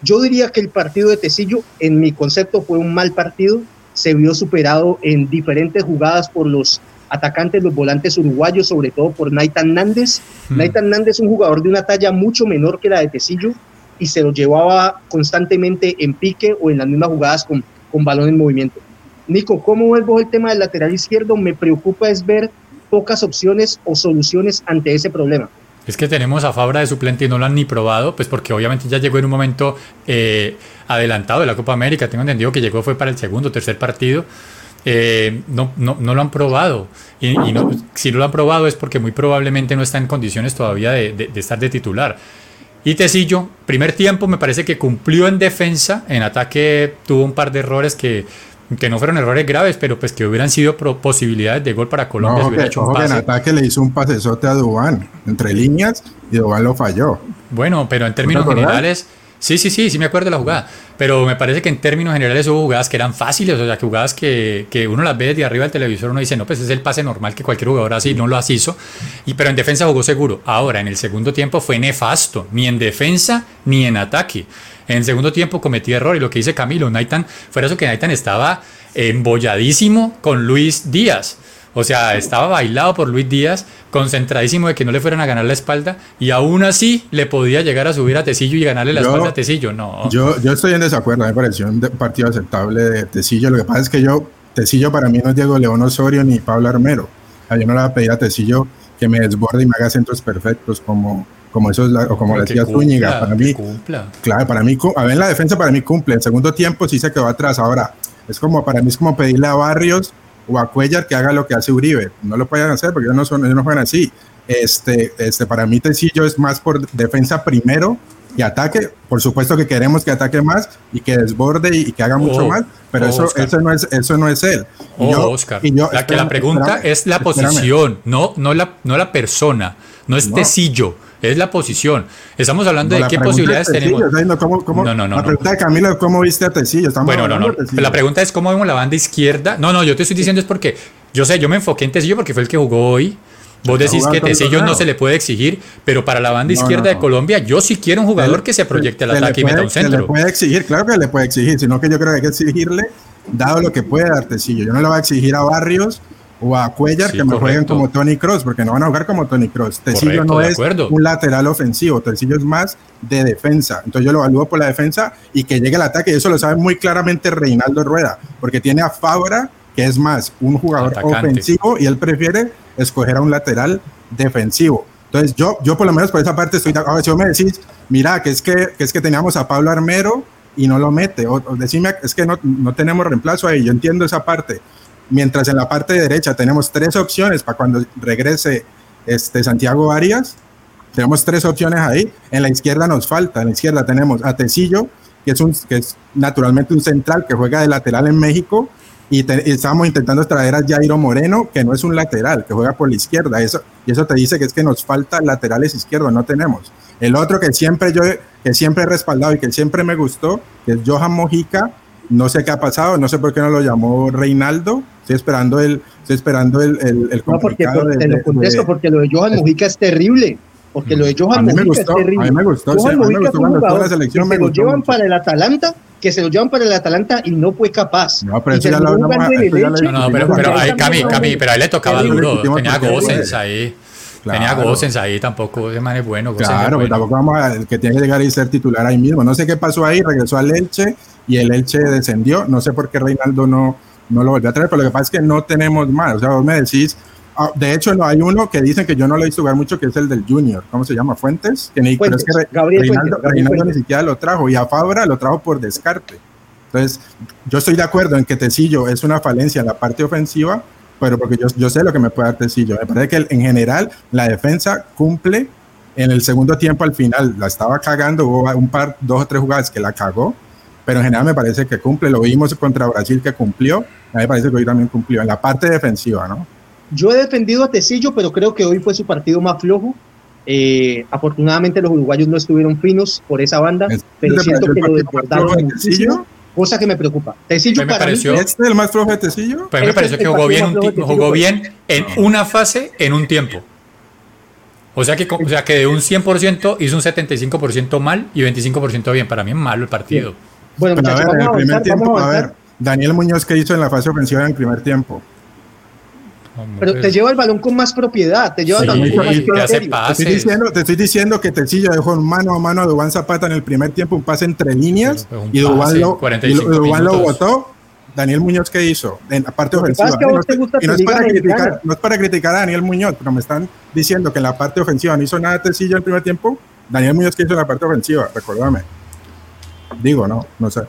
Yo diría que el partido de Tecillo, en mi concepto, fue un mal partido. Se vio superado en diferentes jugadas por los atacantes, los volantes uruguayos, sobre todo por Naitan Nández. Hmm. Naitan Nández es un jugador de una talla mucho menor que la de Tecillo y se lo llevaba constantemente en pique o en las mismas jugadas con, con balón en movimiento. Nico, ¿cómo ves vos el tema del lateral izquierdo? Me preocupa es ver pocas opciones o soluciones ante ese problema. Es que tenemos a Fabra de suplente y no lo han ni probado, pues porque obviamente ya llegó en un momento eh, adelantado de la Copa América. Tengo entendido que llegó fue para el segundo o tercer partido. Eh, no, no, no, lo han probado. Y, si no lo han probado es porque muy probablemente no está en condiciones todavía de, de estar de titular. Y Tecillo, primer tiempo me parece que cumplió en defensa, en ataque tuvo un par de errores que que no fueron errores graves, pero pues que hubieran sido posibilidades de gol para Colombia. si hecho un en ataque le hizo un pasesote a Dubán entre líneas y Dubán lo falló. Bueno, pero en términos generales, Sí, sí, sí, sí me acuerdo de la jugada. Pero me parece que en términos generales hubo jugadas que eran fáciles, o sea, que jugadas que, que uno las ve desde arriba del televisor, uno dice, no, pues es el pase normal que cualquier jugador así no lo hizo. Y, pero en defensa jugó seguro. Ahora, en el segundo tiempo fue nefasto, ni en defensa ni en ataque. En segundo tiempo cometí error y lo que dice Camilo, Naitan, fuera eso que Naitan estaba embolladísimo con Luis Díaz. O sea, estaba bailado por Luis Díaz, concentradísimo de que no le fueran a ganar la espalda, y aún así le podía llegar a subir a Tecillo y ganarle la espalda a Tecillo. No. Yo, yo estoy en desacuerdo, me pareció un partido aceptable de Tecillo. Lo que pasa es que yo, Tecillo para mí no es Diego León Osorio ni Pablo Armero. yo no le voy a pedir a Tecillo que me desborde y me haga centros perfectos como, como eso o como decía Zúñiga. Para mí, claro, para mí, a ver, la defensa para mí cumple. El segundo tiempo sí se quedó atrás. Ahora, es como, para mí es como pedirle a Barrios o a Cuellar que haga lo que hace Uribe. No lo pueden hacer porque ellos no, son, ellos no juegan así. Este, este, para mí Tecillo es más por defensa primero y ataque. Por supuesto que queremos que ataque más y que desborde y, que haga mucho oh, más, pero oh, eso, eso, no es, eso no es él. Oh, Oscar. la, que la pregunta es la posición, no, no, la, no la persona, no es Tecillo es la posición. Estamos hablando de qué posibilidades tenemos. no, no, no. La pregunta de Camilo es cómo viste a Tecillo. bueno, no, no. La pregunta es cómo vemos la banda izquierda. No, no, yo te estoy diciendo es porque yo sé, yo me enfoqué en Tecillo porque fue el que jugó hoy. Vos decís que Tecillo no se le puede exigir, pero para la banda izquierda de Colombia, yo sí quiero un jugador que se proyecte al ataque y meta un centro. Se le puede exigir, claro que le puede exigir, sino que yo creo que hay que exigirle, dado lo que puede dar Tecillo. Yo no le voy a exigir a Barrios o a Cuellar que me jueguen como Tony Cross, porque no van a jugar como Tony Cross. Tecillo no es un lateral ofensivo, Tecillo es más de defensa. Entonces yo lo evalúo por la defensa y que llegue el ataque, y eso lo sabe muy claramente Reinaldo Rueda, porque tiene a Fabra, que es más un jugador ofensivo, y él prefiere escoger a un lateral defensivo. Entonces yo, yo por lo menos por esa parte estoy, a ver si vos me decís, mira, que es que, que es que teníamos a Pablo Armero y no lo mete, o, o decime, es que no, no tenemos reemplazo ahí, yo entiendo esa parte, mientras en la parte derecha tenemos tres opciones para cuando regrese este Santiago Arias, tenemos tres opciones ahí, en la izquierda nos falta, en la izquierda tenemos a Tecillo, que es, un, que es naturalmente un central que juega de lateral en México, y, estábamos intentando traer a Jairo Moreno, que no es un lateral, que juega por la izquierda, eso, y eso te dice que es que nos falta laterales izquierdos, no tenemos. El otro que siempre yo que siempre he respaldado y que siempre me gustó, que es Johan Mojica, no sé qué ha pasado, no sé por qué no lo llamó Reinaldo. Estoy esperando el, estoy esperando el, el, No, porque te lo contesto, porque lo de Johan Mujica es terrible. Porque lo de Johan Mujica es terrible. A mí me gustó, Johan Mujica me gustó cuando la selección. Que se lo llevan para el Atalanta, que se lo llevan para el Atalanta y no fue capaz. No, pero eso ya lo No, no, pero, pero ahí, Cami, Cami, pero ahí le tocaba duro. Tenía Gosens ahí. Tenía Gosens ahí tampoco, ese man es bueno. Claro, pero tampoco vamos a, el que tiene que llegar y ser titular ahí mismo. No sé qué pasó ahí, regresó al Elche y el Elche descendió. No sé por qué Reinaldo no, no lo volvió a traer, pero lo que pasa es que no tenemos más. O sea, vos me decís, ah, de hecho, no hay uno que dicen que yo no lo he visto jugar mucho, que es el del Junior. ¿Cómo se llama? Fuentes. Que ni, Fuentes, pero es que Reinaldo, Reinaldo ni siquiera lo trajo y a Fabra lo trajo por descarte. Entonces, yo estoy de acuerdo en que Tecillo es una falencia en la parte ofensiva, pero porque yo, yo sé lo que me puede dar Tecillo. Me parece que en general la defensa cumple. En el segundo tiempo, al final, la estaba cagando. Hubo un par, dos o tres jugadas que la cagó pero en general me parece que cumple. Lo vimos contra Brasil que cumplió, a mí me parece que hoy también cumplió en la parte defensiva, ¿no? Yo he defendido a Tecillo, pero creo que hoy fue su partido más flojo. Eh, afortunadamente los uruguayos no estuvieron finos por esa banda, pero siento que lo desbordaron muchísimo, cosa que me preocupa. Tecillo me para pareció, mí, ¿Este es el más flojo de Tecillo? Pero me este pareció que jugó bien, jugó bien en una fase, en un tiempo. O sea que, o sea que de un 100% hizo un 75% mal y 25% bien. Para mí es malo el partido. Bueno, muchachos, a ver, en el primer tiempo, a, ver, Daniel Muñoz, ¿qué hizo en la fase ofensiva en el primer tiempo? Pero te lleva el balón con más propiedad, te lleva el balón con más te, estoy diciendo, te estoy diciendo que Tecillo dejó un mano a mano a Dubán Zapata en el primer tiempo, un pase entre líneas, y Dubán lo, lo votó. Daniel Muñoz, ¿qué hizo? En la parte ofensiva. no, es para criticar, no es para criticar a Daniel Muñoz, pero me están diciendo que en la parte ofensiva no hizo nada Tecillo en el primer tiempo. Daniel Muñoz, ¿qué hizo en la parte ofensiva? Recordame. Digo, no, no sé.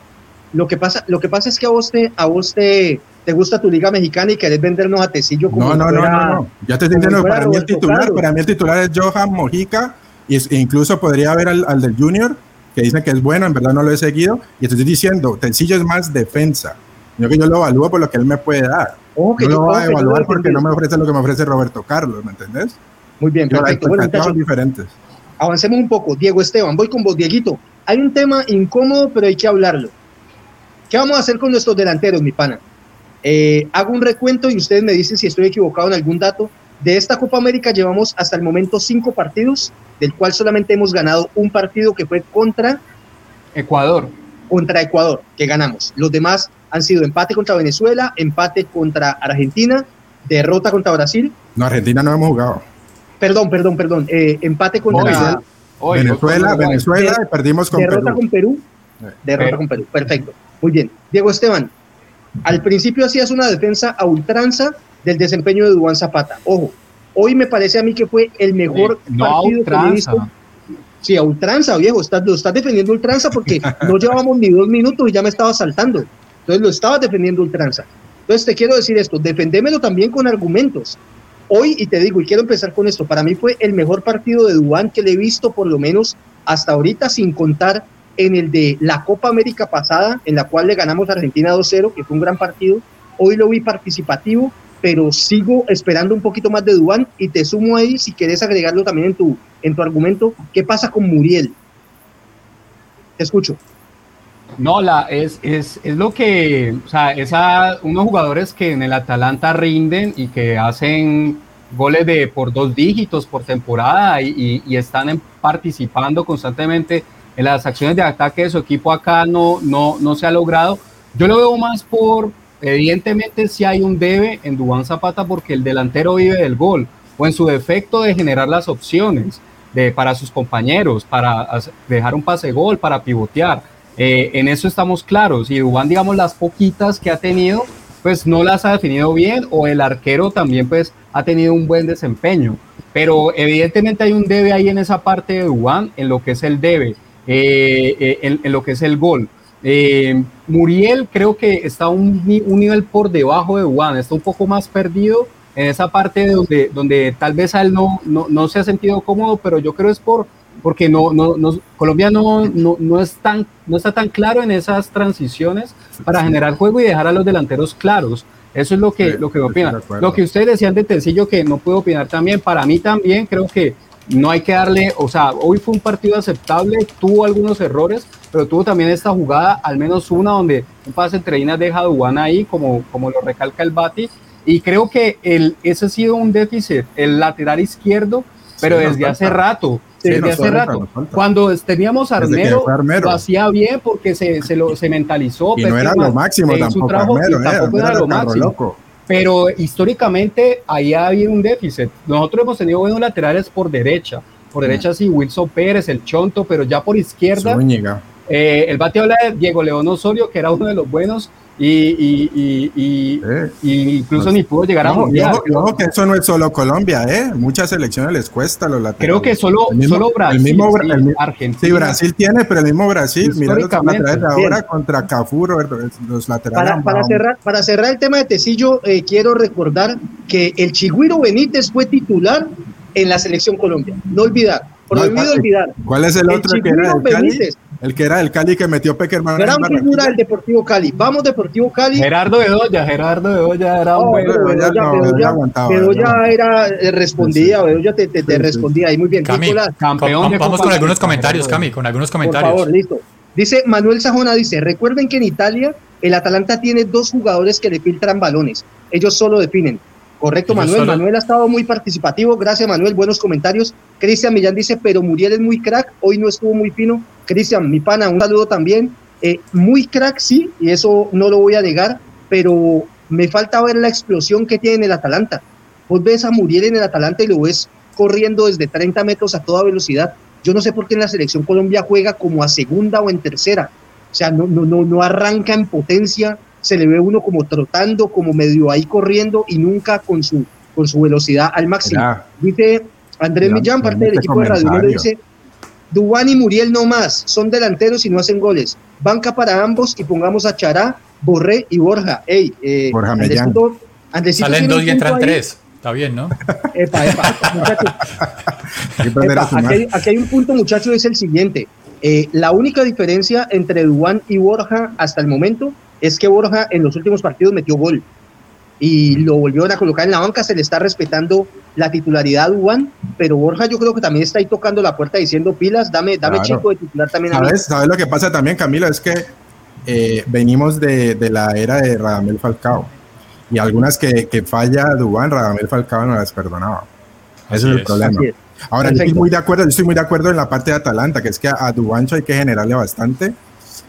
Lo que pasa, lo que pasa es que a vos te, a vos te, te gusta tu liga mexicana y querés vendernos a Tecillo como no, no, no, no, no, Ya te estoy diciendo, para mí el titular, para mí el titular es Johan Mojica, y e incluso podría haber al, al, del Junior, que dicen que es bueno, en verdad no lo he seguido, y te estoy diciendo, Tecillo es más defensa. Yo que yo lo evalúo por lo que él me puede dar. no lo voy a evaluar porque no me ofrece lo que me ofrece Roberto Carlos, ¿me entendés? Muy bien, perfecto. Bueno, diferentes. avancemos un poco. Diego Esteban, voy con vos, Dieguito. Hay un tema incómodo, pero hay que hablarlo. ¿Qué vamos a hacer con nuestros delanteros, mi pana? Eh, hago un recuento y ustedes me dicen si estoy equivocado en algún dato. De esta Copa América llevamos hasta el momento cinco partidos, del cual solamente hemos ganado un partido que fue contra Ecuador. Contra Ecuador, que ganamos. Los demás han sido empate contra Venezuela, empate contra Argentina, derrota contra Brasil. No, Argentina no hemos jugado. Perdón, perdón, perdón. Eh, empate contra Venezuela, Venezuela, y perdimos con derrota con Perú. Derrota con Perú. Perfecto. Muy bien. Diego Esteban, al principio hacías una defensa a ultranza del desempeño de Duan Zapata. Ojo, hoy me parece a mí que fue el mejor partido que he visto. Sí, a ultranza, viejo, estás, lo estás defendiendo ultranza porque no llevábamos ni dos minutos y ya me estaba saltando. Entonces lo estabas defendiendo ultranza. Entonces te quiero decir esto, defendémelo también con argumentos. Hoy, y te digo, y quiero empezar con esto, para mí fue el mejor partido de Dubán que le he visto por lo menos hasta ahorita, sin contar en el de la Copa América pasada, en la cual le ganamos a Argentina 2-0, que fue un gran partido. Hoy lo vi participativo, pero sigo esperando un poquito más de Dubán y te sumo ahí si quieres agregarlo también en tu, en tu argumento. ¿Qué pasa con Muriel? Te escucho. No, es, es, es lo que, o sea, unos jugadores que en el Atalanta rinden y que hacen goles de por dos dígitos por temporada y, y, están participando constantemente en las acciones de ataque de su equipo acá no, no, no se ha logrado. Yo lo veo más por, evidentemente si hay un debe en Dubán Zapata porque el delantero vive del gol o en su defecto de generar las opciones de, para sus compañeros, para dejar un pase gol, para pivotear. Eh, en eso estamos claros y Dubán, digamos, las poquitas que ha tenido, pues no las ha definido bien o el arquero también pues ha tenido un buen desempeño. Pero evidentemente hay un debe ahí en esa parte de Dubán, en lo que es el debe. Eh, eh, en, lo que es el gol. Eh, Muriel creo que está un, un, nivel por debajo de Juan, está un poco más perdido en esa parte donde, donde tal vez a él no, no, no, se ha sentido cómodo, pero yo creo es por porque no, no, no Colombia no, no, no, es tan, no está tan claro en esas transiciones para generar juego y dejar a los delanteros claros. Eso es lo que, lo que opina. Lo que ustedes decían de Tencillo, que no puedo opinar también, para mí también creo que no hay que darle, o sea, hoy fue un partido aceptable, tuvo algunos errores, pero tuvo también esta jugada, al menos una donde un pase entre líneas deja a Dubán ahí, como, como lo recalca el Bati, y creo que el, ese ha sido un déficit, el lateral izquierdo, pero desde hace rato, desde hace rato. Cuando teníamos a Armero, lo hacía bien porque se, se, lo, se mentalizó. Y no era lo máximo tampoco, Armero, tampoco era, lo máximo. pero históricamente ahí ha habido un déficit. Nosotros hemos tenido buenos laterales por derecha, por derecha sí, Wilson Pérez, el Chonto, pero ya por izquierda, eh, el bate habla de Diego León Osorio, que era uno de los buenos, y, y, y, y incluso pues, ni pudo llegar a mundial. Ojo, que eso no es solo Colombia, ¿eh? Muchas selecciones les cuesta los laterales. Creo que solo, solo Brasil, el mismo, Argentina. Sí, Brasil tiene, pero el mismo Brasil, mira los laterales ahora contra Cafú, los laterales. Para, para, cerrar, para cerrar el tema de Tecillo, eh, quiero recordar que el Chigüiro Benítez fue titular en la selección Colombia. No olvidar, prohibido olvidar. ¿Cuál es el, otro que era el Benítez, el que era el Cali que metió Peckerman. Gran figura del Deportivo Cali. Vamos, Deportivo Cali. Gerardo Bedoya, Gerardo Bedoya era un buen. Bedoya, era, eh, respondía, Bedoya te, te, te respondía. Y muy bien, Cami, campeón Vamos con algunos comentarios, Cami, con algunos comentarios. Por favor, listo. Dice Manuel Sajona, dice, recuerden que en Italia el Atalanta tiene dos jugadores que le filtran balones. Ellos solo definen. Correcto, Manuel. Manuel ha estado muy participativo. Gracias, Manuel. Buenos comentarios. Cristian Millán dice, pero Muriel es muy crack. Hoy no estuvo muy fino. Cristian, mi pana, un saludo también. Eh, muy crack, sí, y eso no lo voy a negar, pero me falta ver la explosión que tiene en el Atalanta. Vos ves a Muriel en el Atalanta y lo ves corriendo desde 30 metros a toda velocidad. Yo no sé por qué en la selección Colombia juega como a segunda o en tercera. O sea, no, no, no, no arranca en potencia, se le ve uno como trotando, como medio ahí corriendo y nunca con su, con su velocidad al máximo. Dice Andrés Millán, parte del equipo de Radio dice, Dubán y Muriel no más, son delanteros y no hacen goles. Banca para ambos y pongamos a Chará, Borré y Borja. Ey, eh, Borja Millán. Salen dos y entran tres. Está bien, ¿no? Epa, epa, muchachos. aquí, aquí, hay un punto, muchachos, es el siguiente. Eh, la única diferencia entre Dubán y Borja hasta el momento es que Borja en los últimos partidos metió gol. y lo volvieron a colocar en la banca, se le está respetando la titularidad a Dubán, pero Borja yo creo que también está ahí tocando la puerta diciendo pilas, dame, dame chico de titular también. ¿Sabes, ¿Sabes lo que pasa también, Camilo? Es que eh, venimos de, de, la era de Radamel Falcao y algunas que, que falla Dubán, Radamel Falcao no las perdonaba. Ese es el problema. Ahora, yo estoy muy de acuerdo, yo estoy muy de acuerdo en la parte de Atalanta, que es que a, a Dubancho hay que generarle bastante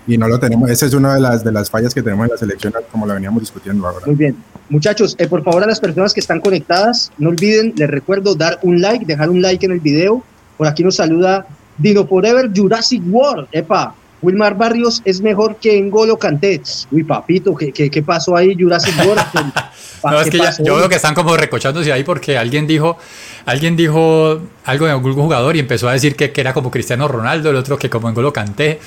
y no lo tenemos. Esa es una de las, de las fallas que tenemos en la selección, como lo veníamos discutiendo ahora. Muy bien. Muchachos, eh, por favor a las personas que están conectadas, no olviden, les recuerdo dar un like, dejar un like en el video. Por aquí nos saluda Dino Forever Jurassic World. Epa, Wilmar Barrios es mejor que Engolo Canté. Uy, papito, ¿qué, qué, qué pasó ahí, Jurassic World? no, es que ya, yo veo que están como recochándose ahí porque alguien dijo, alguien dijo algo de algún jugador y empezó a decir que, que era como Cristiano Ronaldo, el otro que como Engolo Canté.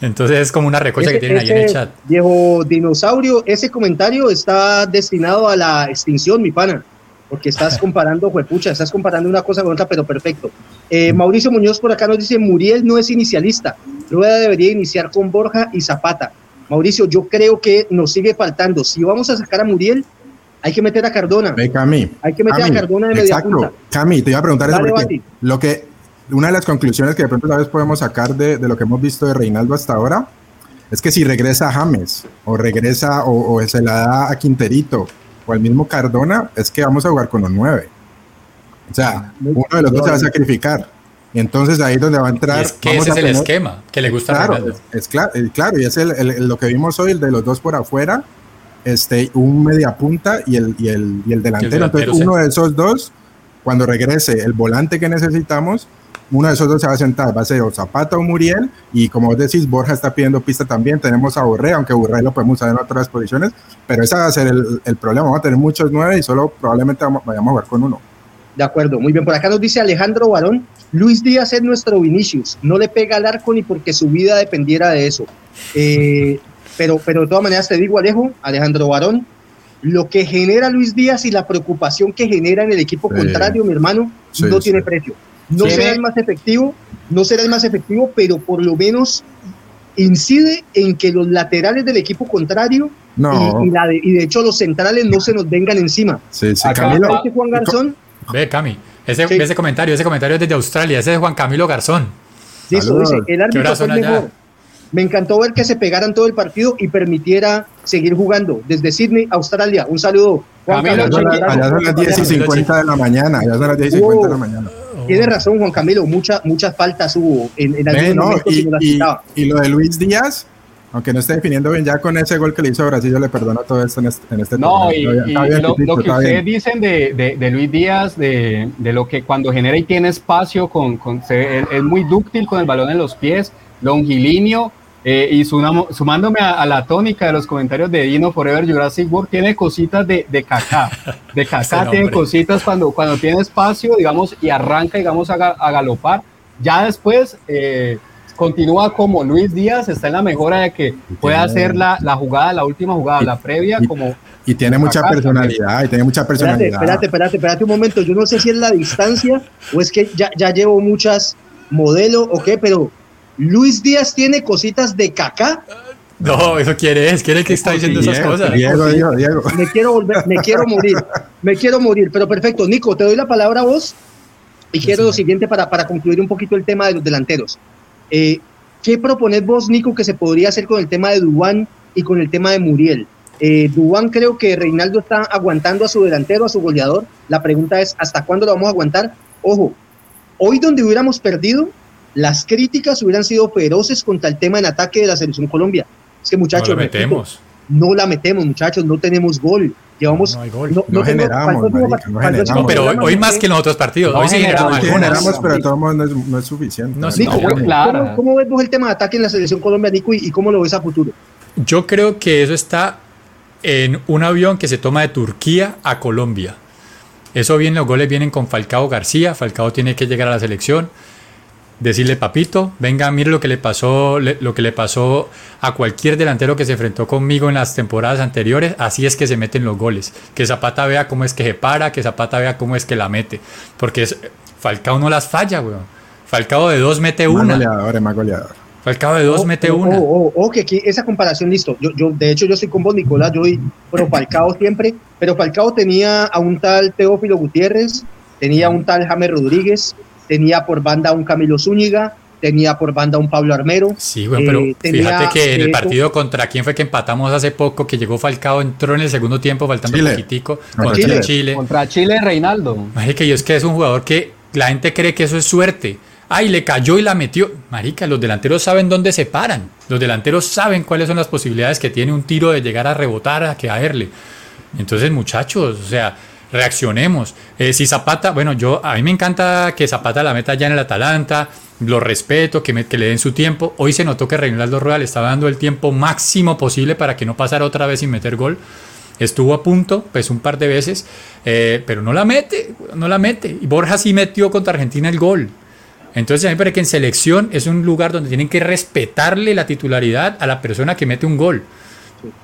Entonces es como una recocha ese, que tienen ahí en el chat. Viejo dinosaurio, ese comentario está destinado a la extinción, mi pana porque estás comparando, juepucha, estás comparando una cosa con otra, pero perfecto. Eh, Mauricio Muñoz por acá nos dice, Muriel no es inicialista, Rueda debería iniciar con Borja y Zapata. Mauricio, yo creo que nos sigue faltando. Si vamos a sacar a Muriel, hay que meter a Cardona. Ve, Cami. Hay que meter Cami, a Cardona de media exacto. punta. Cami, te iba a preguntar eso porque lo que, una de las conclusiones que de pronto tal vez podemos sacar de, de lo que hemos visto de Reinaldo hasta ahora es que si regresa a James o regresa o, o se la da a Quinterito o al mismo Cardona, es que vamos a jugar con los nueve. O sea, uno de los dos se va a sacrificar. Y entonces ahí es donde va a Y entrar. es que vamos ese a es el tener- esquema que le gusta a Claro, Ronaldo. es, es claro, eh, claro, y es el, el- el- lo que vimos hoy, el de los dos por afuera, este, un media punta y el, y el, y el delantero. delantero, Entonces, uno de esos dos, cuando regrese el volante que necesitamos, uno de esos dos se va a sentar, va a ser o Zapata o Muriel, y como vos decís, Borja está pidiendo pista también, tenemos a Borré, aunque Borré lo podemos usar en otras posiciones, pero ese va a ser el, el problema, vamos a tener muchos nueve y solo probablemente vamos, vayamos a jugar con uno. De acuerdo, muy bien. Por acá nos dice Alejandro Barón, Luis Díaz es nuestro Vinicius, no le pega al arco ni porque su vida dependiera de eso. Eh, pero, pero de todas maneras te digo, Alejo, Alejandro Barón, lo que genera Luis Díaz y la preocupación que genera en el equipo Sí. contrario, mi hermano, Sí, no sí. tiene precio. No Tiene- será el más efectivo, no será el más efectivo, pero por lo menos incide en que los laterales del equipo contrario No, y, y la de, y de hecho los centrales no se nos vengan encima. sí, sí, Acá- Camilo, Dice Juan Garzón, Ve, Cami, ese, Sí. ese comentario, ese comentario es desde Australia, ese es Juan Camilo Garzón. Listo, dice, el árbitro fue allá? mejor. Me encantó ver que se pegaran todo el partido y permitiera seguir jugando. Desde Sydney, Australia. Un saludo. Juan Camilo, allá son, las- allá son las 10 y 50 de la mañana, allá son las 10 y 50 de la mañana. Tiene razón, Juan Camilo. Mucha, muchas faltas hubo en, en algunos no, y, y lo de Luis Díaz, aunque no esté definiendo bien, ya con ese gol que le hizo a Brasil, yo le perdono todo esto en este, en este No, torneo. y, bien, bien, lo, que ustedes bien. dicen de, de- de Luis Díaz, de, de lo que cuando genera y tiene espacio, con, con- se- es, es muy dúctil con el balón en los pies, longilíneo, eh, y sumamo- sumándome a, a la tónica de los comentarios de Dino Forever Jurassic World, tiene cositas de, de Kaká, de nombre. tiene cositas cuando, cuando tiene espacio, digamos, y arranca, digamos, a, a galopar. Ya después eh, continúa como Luis Díaz, está en la mejora de que puede tiene- hacer la, la jugada, la última jugada, Y- la previa, y- como Y tiene mucha personalidad, y tiene mucha Espérate, personalidad. espérate, espérate, espérate un momento. Yo no sé si es la distancia o es que ya, ya llevo muchas modelos o qué, pero Luis Díaz tiene cositas de caca. No, eso quiere es, quiere que está diciendo esas cosas. Diego, Diego, Diego. Me quiero volver, me quiero morir, me quiero morir. Pero perfecto, Nico, te doy la palabra a vos y quiero lo siguiente para, para concluir un poquito el tema de los delanteros. Eh, ¿Qué propones vos, Nico, que se podría hacer con el tema de Dubán y con el tema de Muriel? Eh, Dubán creo que Reinaldo está aguantando a su delantero, a su goleador. La pregunta es, ¿hasta cuándo lo vamos a aguantar? Ojo, hoy donde hubiéramos perdido, las críticas hubieran sido feroces contra el tema en ataque de la selección Colombia. Es que No muchachos, lo repito, metemos. no la metemos, muchachos, no tenemos gol. Llevamos. No hay gol. No generamos, marica, no No, pero hoy, no más que en los otros partidos. No hoy sí generamos, generamos pero de todos modos no es, no es suficiente. No, Nico, no, ¿cómo, no. Clara. cómo- cómo ves vos el tema de ataque en la selección Colombia, Nico, y, y cómo lo ves a futuro? Yo creo que eso está en un avión que se toma de Turquía a Colombia. Eso bien, los goles vienen con Falcao García. Falcao tiene que llegar a la selección. Decirle, papito, venga, mire lo que le pasó, le- lo que le pasó a cualquier delantero que se enfrentó conmigo en las temporadas anteriores. Así es que se meten los goles. Que Zapata vea cómo es que se para, que Zapata vea cómo es que la mete. Porque es, Falcao no las falla, weón. Falcao de dos mete Más una. goleador, es más goleador. Falcao de dos Oh, mete oh, una. Oh, oh, que aquí esa comparación, listo. Yo, yo, de hecho, yo estoy con vos, Nicolás, yo doy pro Falcao siempre, pero Falcao tenía a un tal Teófilo Gutiérrez, tenía a un tal James Rodríguez, tenía por banda a un Camilo Zúñiga, tenía por banda a un Pablo Armero. Sí, güey, pero Eh, fíjate que en el partido contra quién fue que empatamos hace poco, que llegó Falcao, entró en el segundo tiempo, faltando Chile. poquitico, Contra Chile. Chile. Contra Chile, Reinaldo. Marica, y es que es un jugador que la gente cree que eso es suerte. Ay, le cayó y la metió. Marica, los delanteros saben dónde se paran. Los delanteros saben cuáles son las posibilidades que tiene un tiro de llegar a rebotar, a caerle. Entonces, muchachos, o sea, reaccionemos. Eh, si Zapata, bueno, yo a mí me encanta que Zapata la meta ya en el Atalanta, lo respeto, que, me- que le den su tiempo. Hoy se notó que Reinaldo Rueda le estaba dando el tiempo máximo posible para que no pasara otra vez sin meter gol. Estuvo a punto, pues un par de veces, eh, pero no la mete, no la mete. Y Borja sí metió contra Argentina el gol. Entonces, a mí me parece que en selección es un lugar donde tienen que respetarle la titularidad a la persona que mete un gol.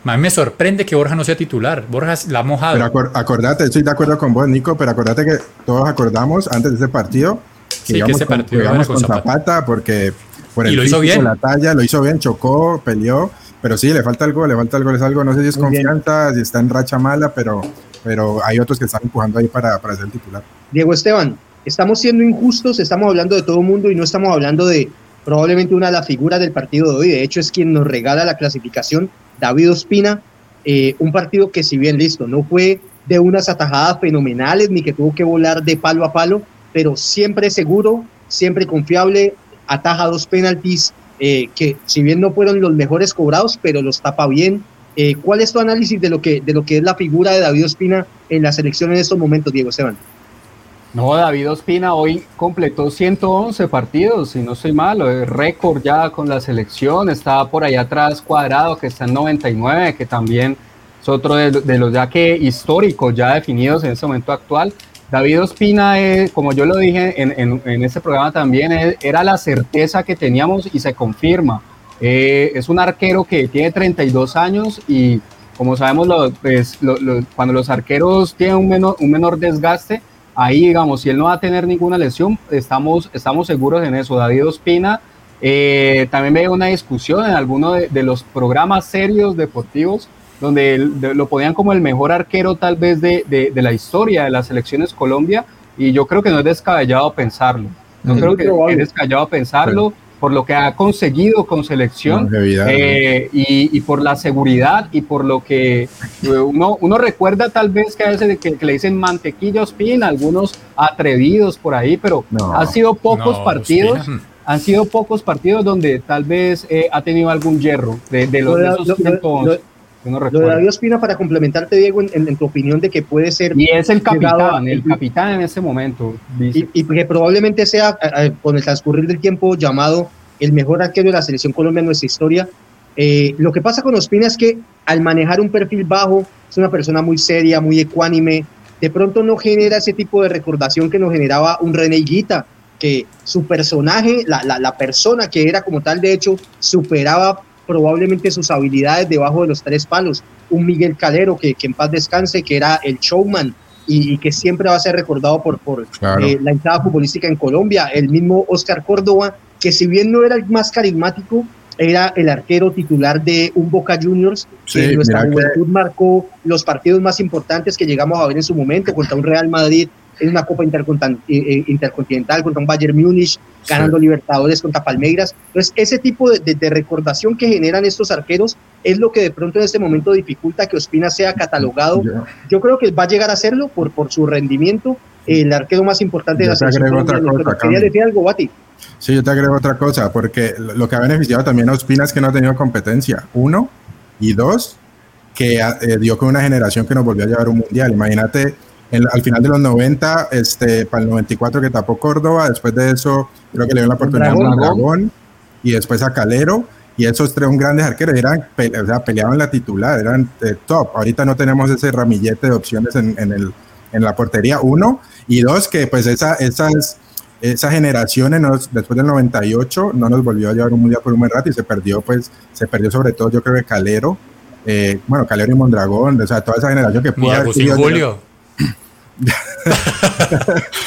A mí me sorprende que Borja no sea titular. Borja la ha mojado. Pero acor- acordate, estoy de acuerdo con vos, Nico, pero acordate que todos acordamos antes de ese partido que Sí, que íbamos ese con, partido íbamos Zapata. porque por Y el lo hizo bien. la talla, lo hizo bien, chocó, peleó, pero sí, le falta algo, le falta algo, es algo, no sé si es Muy bien. confianza, si está en racha mala, pero, pero hay otros que están empujando ahí para, para ser titular. Diego Esteban, estamos siendo injustos, estamos hablando de todo el mundo y no estamos hablando de probablemente una de las figuras del partido de hoy. De hecho, es quien nos regala la clasificación, David Ospina. eh, un partido que, si bien listo, no fue de unas atajadas fenomenales ni que tuvo que volar de palo a palo, pero siempre seguro, siempre confiable, ataja dos penaltis eh, que, si bien no fueron los mejores cobrados, pero los tapa bien. Eh, ¿Cuál es tu análisis de lo, que, de lo que es la figura de David Ospina en la selección en estos momentos, Diego Esteban? No, David Ospina hoy completó 111 partidos, si no estoy mal, récord ya con la selección, está por allá atrás cuadrado que está en 99, que también es otro de, de los ya que históricos ya definidos en este momento actual. David Ospina, eh, como yo lo dije en, en, este programa también, eh, era la certeza que teníamos y se confirma. Eh, es un arquero que tiene 32 años y como sabemos, pues, cuando los arqueros tienen un menor, un menor desgaste, ahí digamos, si él no va a tener ninguna lesión, estamos, estamos seguros en eso. David Ospina, eh, también veo una discusión en alguno de, de los programas serios deportivos donde de- lo ponían como el mejor arquero tal vez de, de- la historia de las selecciones Colombia y yo creo que no es descabellado pensarlo. No creo que es descabellado pensarlo por lo que ha conseguido con selección eh, y, y por la seguridad y por lo que eh, uno, uno recuerda tal vez que a veces que, que le dicen mantequilla Ospina, algunos atrevidos por ahí, pero No. han sido pocos No, partidos, Ospina, han sido pocos partidos donde tal vez eh, ha tenido algún hierro de, de los Lo de- de esos lo- lo- 111 lo- de. David Ospina, para complementarte, Diego, en, en- en tu opinión de que puede ser Y es el a- capitán, el capitán en ese momento. y, y que probablemente sea, a- a- con el transcurrir del tiempo, llamado el mejor arquero de la selección Colombia en nuestra historia. Eh, lo que pasa con Ospina es que al manejar un perfil bajo, es una persona muy seria, muy ecuánime, de pronto no genera ese tipo de recordación que nos generaba un René que su personaje, la, la, la persona que era como tal, de hecho, superaba probablemente sus habilidades debajo de los tres palos. Un Miguel Calero, que, que en paz descanse, que era el showman y, y que siempre va a ser recordado por, por Claro. eh, la entrada futbolística en Colombia. El mismo Oscar Córdoba, que si bien no era el más carismático, era el arquero titular de un Boca Juniors, que en nuestra que- juventud marcó los partidos más importantes que llegamos a ver en su momento contra un Real Madrid en una Copa eh, eh, Intercontinental, contra un Bayern Múnich, ganando Libertadores contra Palmeiras. Entonces, ese tipo de, de- de recordación que generan estos arqueros es lo que de pronto en este momento dificulta que Ospina sea catalogado. Yo- Yo creo que va a llegar a serlo por, por su rendimiento, el arquero más importante de la selección. otra cosa, Quería decir algo, Bati. Sí, yo te agrego otra cosa, porque lo que ha beneficiado también a Ospina es que no ha tenido competencia, uno, y dos, que ha- eh, dio con una generación que nos volvió a llevar un mundial. Imagínate, en- al final de los 90, este, para el 94 que tapó Córdoba, después de eso creo que le dio la oportunidad a Mondragón. Mondragón, y después a Calero, y esos tres son grandes arqueros, eran, pe- o sea, peleaban la titular, eran eh, top. Ahorita no tenemos ese ramillete de opciones en, en el, en la portería, uno, y dos, que pues esa, esas esa generación en los- después del 98 no nos volvió a llevar un mundial por un buen rato y se perdió, pues, se perdió sobre todo, yo creo que Calero, eh, bueno, Calero y Mondragón, o sea, toda esa generación que Y pudo haber Agustín sido- Julio.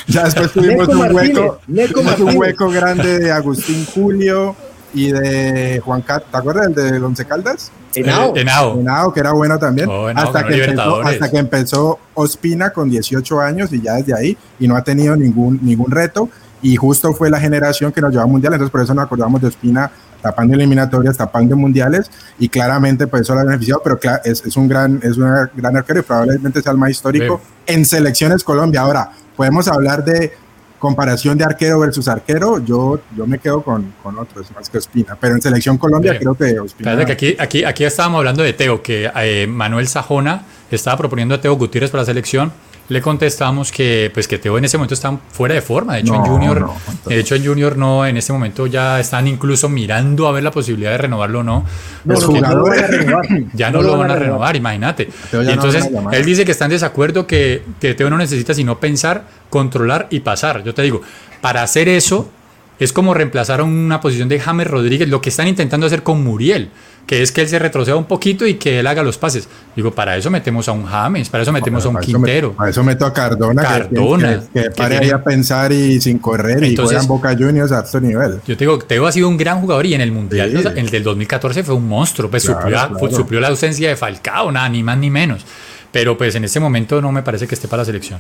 Ya después tuvimos Neco un hueco, tuvimos un hueco grande de Agustín Julio, y de Juan Cat, ¿te acuerdas del de Once Caldas? Henao. Eh, Henao. Henao, que era bueno también. Oh, Henao, hasta, que empezó, hasta que empezó Ospina con 18 años y ya desde ahí y no ha tenido ningún, ningún reto. Y justo fue la generación que nos llevó a mundial, entonces por eso nos acordamos de Ospina tapando eliminatorias, tapando mundiales y claramente pues eso lo ha beneficiado, pero es, es un gran es un gran arquero y probablemente sea el más histórico en selecciones Colombia. Ahora, podemos hablar de comparación de arquero versus arquero, yo, yo me quedo con, con otros más que Ospina, pero en selección Colombia Bien. creo que Ospina... Que aquí, aquí, aquí estábamos hablando de Teo, que eh, Manuel Sajona estaba proponiendo a Teo Gutiérrez para la selección. Le contestamos que, pues, que Teo en ese momento está fuera de forma. De hecho, en Junior, no, de hecho, en Junior no, en este momento ya están incluso mirando a ver la posibilidad de renovarlo o no. Los porque no, no lo van a jugadores- renovar. ya no, lo van a renovar, imagínate. Teo ya Y entonces, él dice que están en desacuerdo que, que Teo no necesita sino pensar, controlar y pasar. Yo te digo, para hacer eso es como reemplazar a una posición de James Rodríguez, lo que están intentando hacer con Muriel, que es que él se retroceda un poquito y que él haga los pases. Digo, para eso metemos a un James, para eso metemos a un Quintero. Para eso meto a Cardona, que- Cardona, que, que, que pare tiene- ahí a pensar y sin correr y Entonces- juegan Boca Juniors a alto nivel. Yo te digo, Teo ha sido un gran jugador y en el Mundial, Sí. el del 2014 fue un monstruo, pues Claro, suplió, claro. suplió la ausencia de Falcao, nada, ni más ni menos. Pero pues en este momento no me parece que esté para la selección.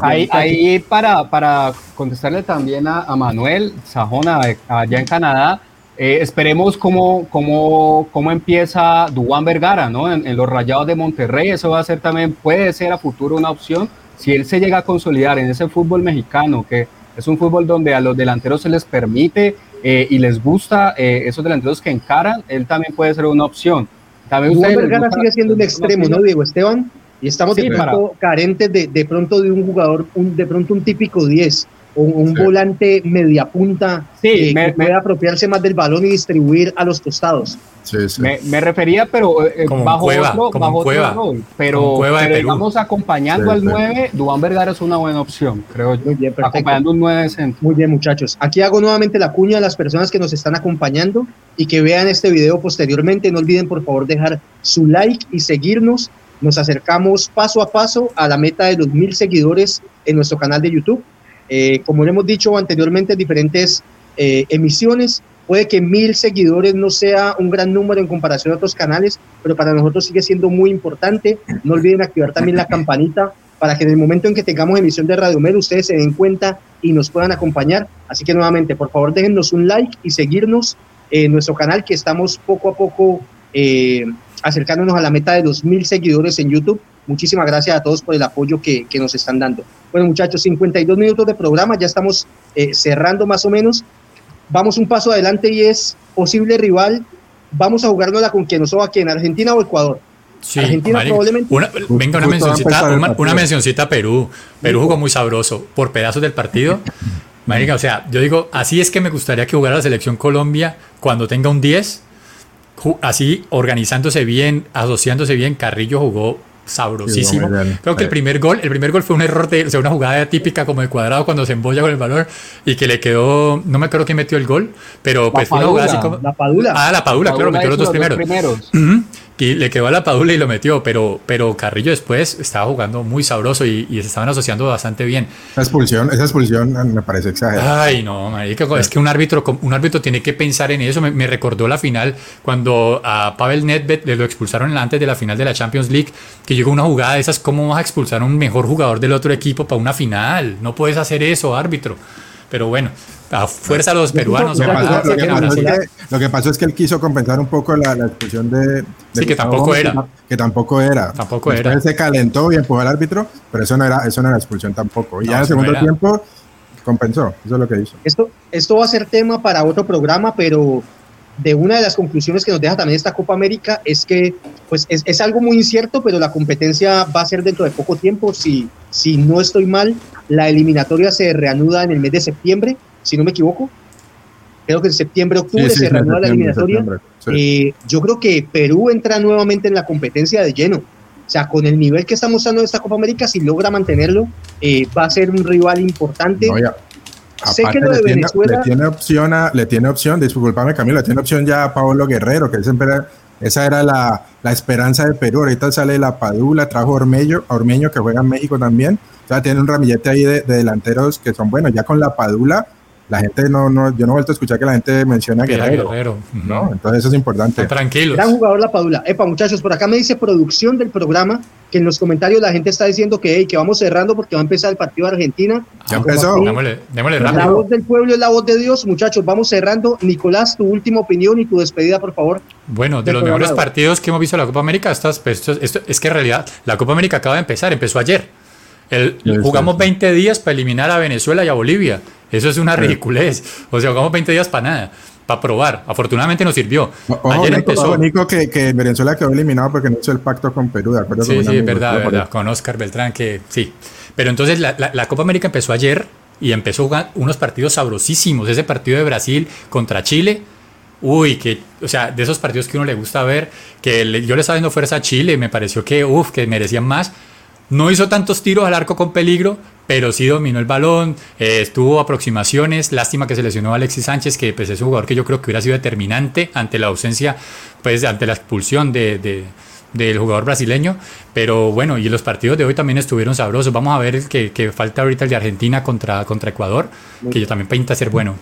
Ahí, ahí para, para contestarle también a, a Manuel Sajona, de- allá en Canadá, eh, esperemos cómo, cómo, cómo empieza Dubán Vergara, ¿no? En, en los Rayados de Monterrey, eso va a ser también, puede ser a futuro una opción, si él se llega a consolidar en ese fútbol mexicano, que es un fútbol donde a los delanteros se les permite eh, y les gusta eh, esos delanteros que encaran, él también puede ser una opción. También les Vergara sigue siendo un extremo, ¿no, Diego Esteban? Y estamos de Sí, pronto carentes de, de pronto de un jugador, un, de pronto un típico 10 o un Sí. volante media punta Sí, que, me- que puede apropiarse más del balón y distribuir a los costados. Sí, sí. Me, me refería, pero eh, Como un bajo Cueva, otro, como bajo un otro Cueva. rol. Pero, Como Cueva de digamos, acompañando Sí, al sí. 9, Dubán Vergara es una buena opción, creo yo. Muy bien. Acompañando un 9 centro. Muy bien, muchachos. Aquí hago nuevamente la cuña a las personas que nos están acompañando y que vean este video posteriormente. No olviden, por favor, dejar su like y seguirnos. Nos acercamos paso a paso a la meta de los mil seguidores en nuestro canal de YouTube. Eh, como lo hemos dicho anteriormente en diferentes eh, emisiones, puede que mil seguidores no sea un gran número en comparación a otros canales, pero para nosotros sigue siendo muy importante. No olviden activar también la campanita para que en el momento en que tengamos emisión de Radio Med ustedes se den cuenta y nos puedan acompañar. Así que nuevamente, por favor, déjennos un like y seguirnos en nuestro canal que estamos poco a poco eh, acercándonos a la meta de los mil seguidores en YouTube. Muchísimas gracias a todos por el apoyo que, que nos están dando. Bueno, muchachos, 52 minutos de programa, ya estamos eh, cerrando más o menos. Vamos un paso adelante y es posible rival. Vamos a jugárnosla con quien nos soba aquí en Argentina o Ecuador. Sí, Argentina probablemente. Una- venga, una mencioncita, una, mencioncita a Perú. Perú jugó muy sabroso por pedazos del partido. Marica, o sea, yo digo, así es que me gustaría que jugara la selección Colombia cuando tenga un 10, ju- así organizándose bien, asociándose bien. Carrillo jugó sabrosísimo. Creo que el primer gol, el primer gol fue un error de, o sea, una jugada típica como de cuadrado cuando se embolla con el balón y que le quedó, no me acuerdo quién metió el gol, pero pues fue una jugada así como La Padula. Ah, la Padula, claro, Padula metió los dos primeros. primeros. Ujú, Y le quedó a la Padula y lo metió, pero, pero Carrillo después estaba jugando muy sabroso y, y se estaban asociando bastante bien. Esa expulsión, esa expulsión me parece exagerada. Ay, no, marica, es que un árbitro, un árbitro tiene que pensar en eso. Me, me recordó la final cuando a Pavel Nedved le lo expulsaron antes de la final de la Champions League, que llegó una jugada de esas, ¿cómo vas a expulsar a un mejor jugador del otro equipo para una final? No puedes hacer eso, árbitro. Pero bueno, a fuerza los peruanos. Lo que, pasó, lo, que que pasó es que, lo que pasó es que él quiso compensar un poco la, la expulsión de, de Sí, que tampoco Gómez, era. Que, que tampoco era. Tampoco Después era. se calentó y empujó al árbitro, pero eso no era, eso no era expulsión tampoco. Y No, ya en el no segundo tiempo compensó. Eso es lo que hizo. Esto, esto va a ser tema para otro programa, pero de una de las conclusiones que nos deja también esta Copa América es que pues es, es algo muy incierto, pero la competencia va a ser dentro de poco tiempo. Si, si no estoy mal, la eliminatoria se reanuda en el mes de septiembre, si no me equivoco. Creo que en septiembre, octubre se reanuda la eliminatoria. sí. Eh, yo creo que Perú entra nuevamente en la competencia de lleno. O sea, con el nivel que está mostrando esta Copa América, si logra mantenerlo, eh, va a ser un rival importante. No, Sé que Aparte, lo de le, tiene, Venezuela- le tiene opción a, le tiene opción, disculpame Camilo, le tiene opción ya a Pablo Guerrero, que él siempre era- esa era la, la esperanza de Perú. Ahorita sale la Padula, trajo Ormeño, Ormeño que juega en México también. O sea, tiene un ramillete ahí de, de delanteros que son buenos. Ya con la Padula, la gente no, no, yo no he vuelto a escuchar que la gente menciona a Guerrero. Guerrero. ¿no? Entonces eso es importante. Tranquilos. Gran jugador la Padula. Epa, muchachos, por acá me dice producción del programa que en los comentarios la gente está diciendo que, hey, que vamos cerrando porque va a empezar el partido de Argentina. Ya empezó. Démosle, démosle La rápido. voz del pueblo es la voz de Dios, muchachos. Vamos cerrando. Nicolás, tu última opinión y tu despedida, por favor. Bueno, de los mejores partidos que hemos visto en la Copa América, estas, pues, esto- esto- es que en realidad la Copa América acaba de empezar, empezó ayer. El- jugamos 20 días para eliminar a Venezuela y a Bolivia. Eso es una ridiculez. O sea, jugamos 20 días para nada, para probar. Afortunadamente nos sirvió. Ojo, ayer Nico, empezó. ojo, Nico, que, que Venezuela quedó eliminado porque no hizo el pacto con Perú, ¿de acuerdo? Sí, sí, es verdad, verdad. Con Oscar Beltrán, que sí. Pero entonces la, la- la Copa América empezó ayer y empezó a jugar unos partidos sabrosísimos. Ese partido de Brasil contra Chile. Uy, que, o sea, de esos partidos que uno le gusta ver, que le- yo le estaba dando fuerza a Chile, me pareció que, uff, que merecían más. No hizo tantos tiros al arco con peligro, pero sí dominó el balón, eh, estuvo aproximaciones. Lástima que se lesionó a Alexis Sánchez, que pues, es un jugador que yo creo que hubiera sido determinante ante la ausencia, pues ante la expulsión de, de- del jugador brasileño. Pero bueno, y los partidos de hoy también estuvieron sabrosos. Vamos a ver que, que falta ahorita el de Argentina contra, contra Ecuador, que yo también pinta ser bueno.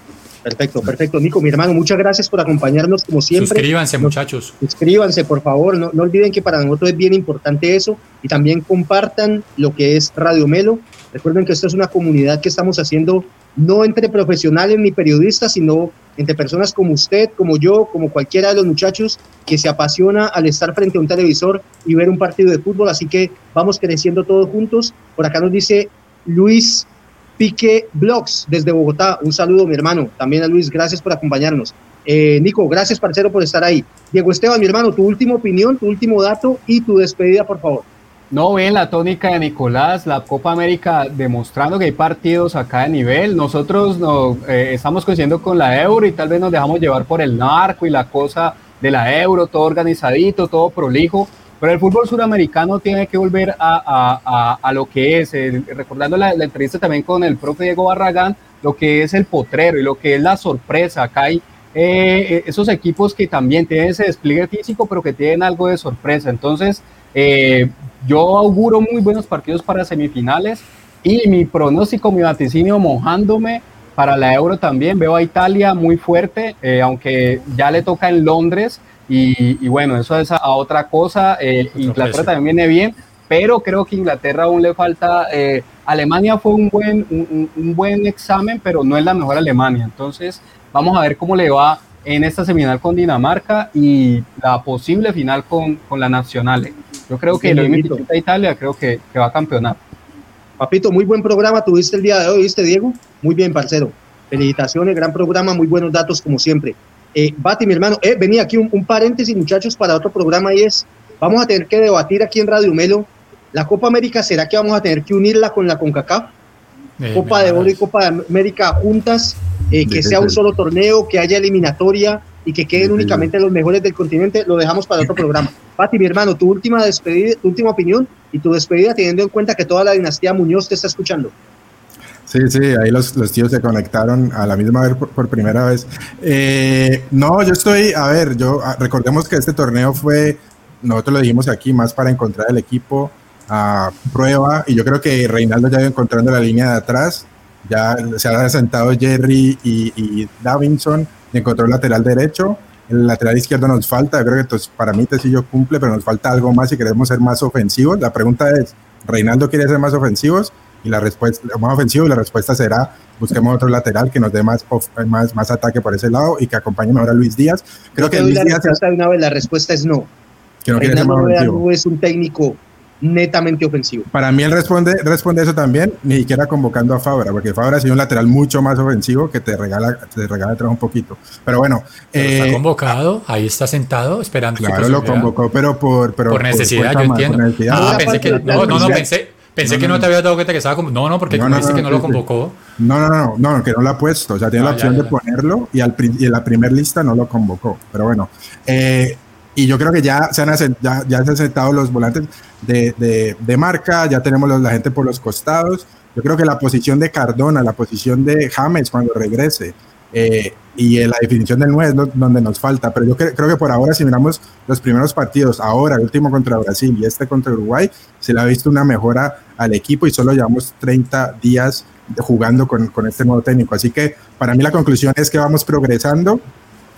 Perfecto, perfecto. Nico, mi hermano, muchas gracias por acompañarnos como siempre. Suscríbanse, Nos- muchachos. Suscríbanse, por favor. No, no olviden que para nosotros es bien importante eso. Y también compartan lo que es Radio Melo. Recuerden que esto es una comunidad que estamos haciendo no entre profesionales ni periodistas, sino entre personas como usted, como yo, como cualquiera de los muchachos que se apasiona al estar frente a un televisor y ver un partido de fútbol. Así que vamos creciendo todos juntos. Por acá nos dice Luis Pique Blogs desde Bogotá. Un saludo, mi hermano. También a Luis, gracias por acompañarnos. Eh, Nico, gracias, parcero, por estar ahí. Diego Esteban, mi hermano, tu última opinión, tu último dato y tu despedida, por favor. No ven la tónica de Nicolás, la Copa América demostrando que hay partidos acá de nivel. Nosotros no, eh, estamos coincidiendo con la Euro y tal vez nos dejamos llevar por el narco y la cosa de la Euro, todo organizadito, todo prolijo. Pero el fútbol suramericano tiene que volver a, a- a- a lo que es, recordando la, la entrevista también con el profe Diego Barragán, lo que es el potrero y lo que es la sorpresa. Acá hay eh, esos equipos que también tienen ese despliegue físico, pero que tienen algo de sorpresa. Entonces, eh, yo auguro muy buenos partidos para semifinales y mi pronóstico, mi vaticinio mojándome para la Euro también. Veo a Italia muy fuerte, eh, aunque ya le toca en Londres y, y bueno, eso es a, a otra cosa. Eh, Inglaterra precio. también viene bien, pero creo que Inglaterra aún le falta. eh, Alemania fue un buen, un, un- buen examen, pero no es la mejor Alemania. Entonces, vamos a ver cómo le va en esta semifinal con Dinamarca y la posible final con, con la Nacional. Yo creo que Dieguito. a Italia, creo que, que va a campeonar. Papito, muy buen programa tuviste el día de hoy, ¿viste, Diego? Muy bien, parcero. Felicitaciones, gran programa, muy buenos datos como siempre. Eh, Bati, mi hermano, eh, venía aquí un, un paréntesis, muchachos, para otro programa y es, vamos a tener que debatir aquí en Radio Melo, la Copa América, ¿será que vamos a tener que unirla con la CONCACAF? Eh, Copa de Oro y. Copa de América juntas, eh, que sea un solo torneo, que haya eliminatoria y que queden únicamente los mejores del continente, lo dejamos para otro programa. Pati, mi hermano, tu última despedida, tu última opinión y tu despedida teniendo en cuenta que toda la dinastía Muñoz te está escuchando. Sí, sí, ahí los, los tíos se conectaron a la misma vez por, por primera vez. Eh, no, yo estoy, a ver, yo ah, recordemos que este torneo fue, nosotros lo dijimos aquí, más para encontrar el equipo a prueba, y yo creo que Reinaldo ya iba encontrando la línea de atrás, ya se ha sentado Jerry y, y Davinson, y encontró el lateral derecho, el lateral izquierdo nos falta, yo creo que entonces, para mí Tecillo cumple, pero nos falta algo más si queremos ser más ofensivos. La pregunta es, ¿Reinaldo quiere ser más ofensivos? Y la respuesta más ofensivo y la respuesta será busquemos otro lateral que nos dé más, of- más, más ataque por ese lado y que acompañe mejor a Luis Díaz. Creo Yo que Luis la Díaz es- respuesta de una vez, la respuesta es no. que no quiere ser Reinaldo más Rueda ofensivo. no es un técnico netamente ofensivo. Para mí él responde, responde eso también, ni siquiera convocando a Fabra, porque Fabra ha sido un lateral mucho más ofensivo que te regala, te regala atrás un poquito. Pero bueno, Pero está eh, convocado, ahí está sentado esperando claro, lo posibilidad. convocó, pero por, pero por necesidad, yo más, por entiendo. necesidad. Ah, pensé que, no, no, no, pensé, pensé No, que no, no te había dado cuenta que estaba como, no, no, porque No, no, que no lo convocó. No, no, no, no, que no lo ha puesto. O sea, tiene Ah, la opción ya, ya, de ponerlo y, al, y en la primera lista no lo convocó. Pero bueno, eh, y yo creo que ya se han, asen- ya, ya se han sentado los volantes de, de, de marca, ya tenemos los- la gente por los costados. Yo creo que la posición de Cardona, la posición de James cuando regrese eh, y eh, la definición del 9 es lo- donde nos falta. Pero yo cre- creo que por ahora, si miramos los primeros partidos, ahora el último contra Brasil y este contra Uruguay, se le ha visto una mejora al equipo y solo llevamos 30 días jugando con, con este nuevo técnico. Así que para mí la conclusión es que vamos progresando.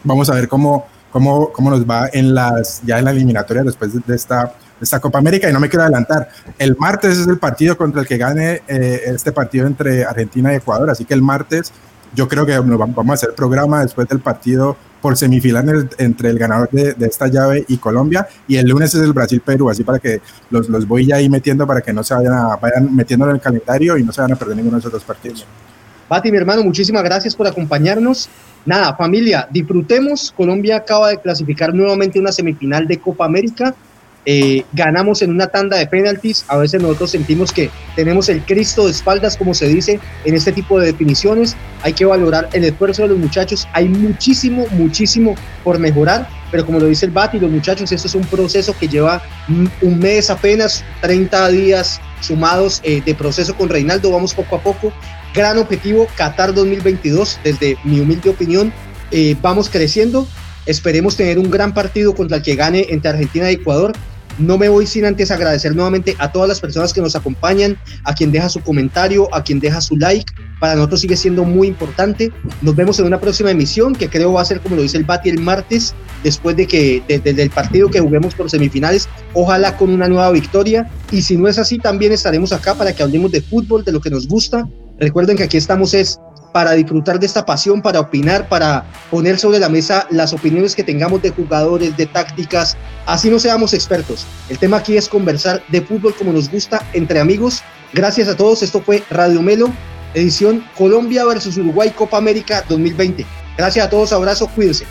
Vamos a ver cómo, cómo, cómo nos va en las, ya en la eliminatoria después de esta, esta Copa América. Y no me quiero adelantar. El martes es el partido contra el que gane eh, este partido entre Argentina y Ecuador. Así que el martes yo creo que vamos a hacer programa después del partido por semifinales entre el ganador de, esta llave y Colombia. Y el lunes es el Brasil-Perú, así para que los, los voy ya ahí metiendo para que no se vayan, a, vayan metiéndolo en el calendario y no se vayan a perder ninguno de esos dos partidos. Bati, mi hermano, muchísimas gracias por acompañarnos. Nada, familia, disfrutemos. Colombia acaba de clasificar nuevamente una semifinal de Copa América. Eh, ganamos en una tanda de penaltis. A veces nosotros sentimos que tenemos el Cristo de espaldas, como se dice en este tipo de definiciones. Hay que valorar el esfuerzo de los muchachos. Hay muchísimo, muchísimo por mejorar. Pero como lo dice el Bati, los muchachos, esto es un proceso que lleva un mes apenas, 30 días sumados eh, de proceso con Reinaldo. Vamos poco a poco. Gran objetivo, Qatar 2022, desde mi humilde opinión. Eh, vamos creciendo. Esperemos tener un gran partido contra el que gane entre Argentina y Ecuador no me voy sin antes agradecer nuevamente a todas las personas que nos acompañan, a quien deja su comentario, a quien deja su like. Para nosotros sigue siendo muy importante. Nos vemos en una próxima emisión que creo va a ser, como lo dice el Bati, el martes, después de que desde el partido que juguemos por semifinales, ojalá con una nueva victoria. Y si no es así, también estaremos acá para que hablemos de fútbol, de lo que nos gusta. Recuerden que aquí estamos es para disfrutar de esta pasión, para opinar, para poner sobre la mesa las opiniones que tengamos de jugadores, de tácticas, así no seamos expertos. El tema aquí es conversar de fútbol como nos gusta entre amigos. Gracias a todos, esto fue Radio Melo, edición Colombia versus Uruguay Copa América 2020. Gracias a todos, abrazo, cuídense.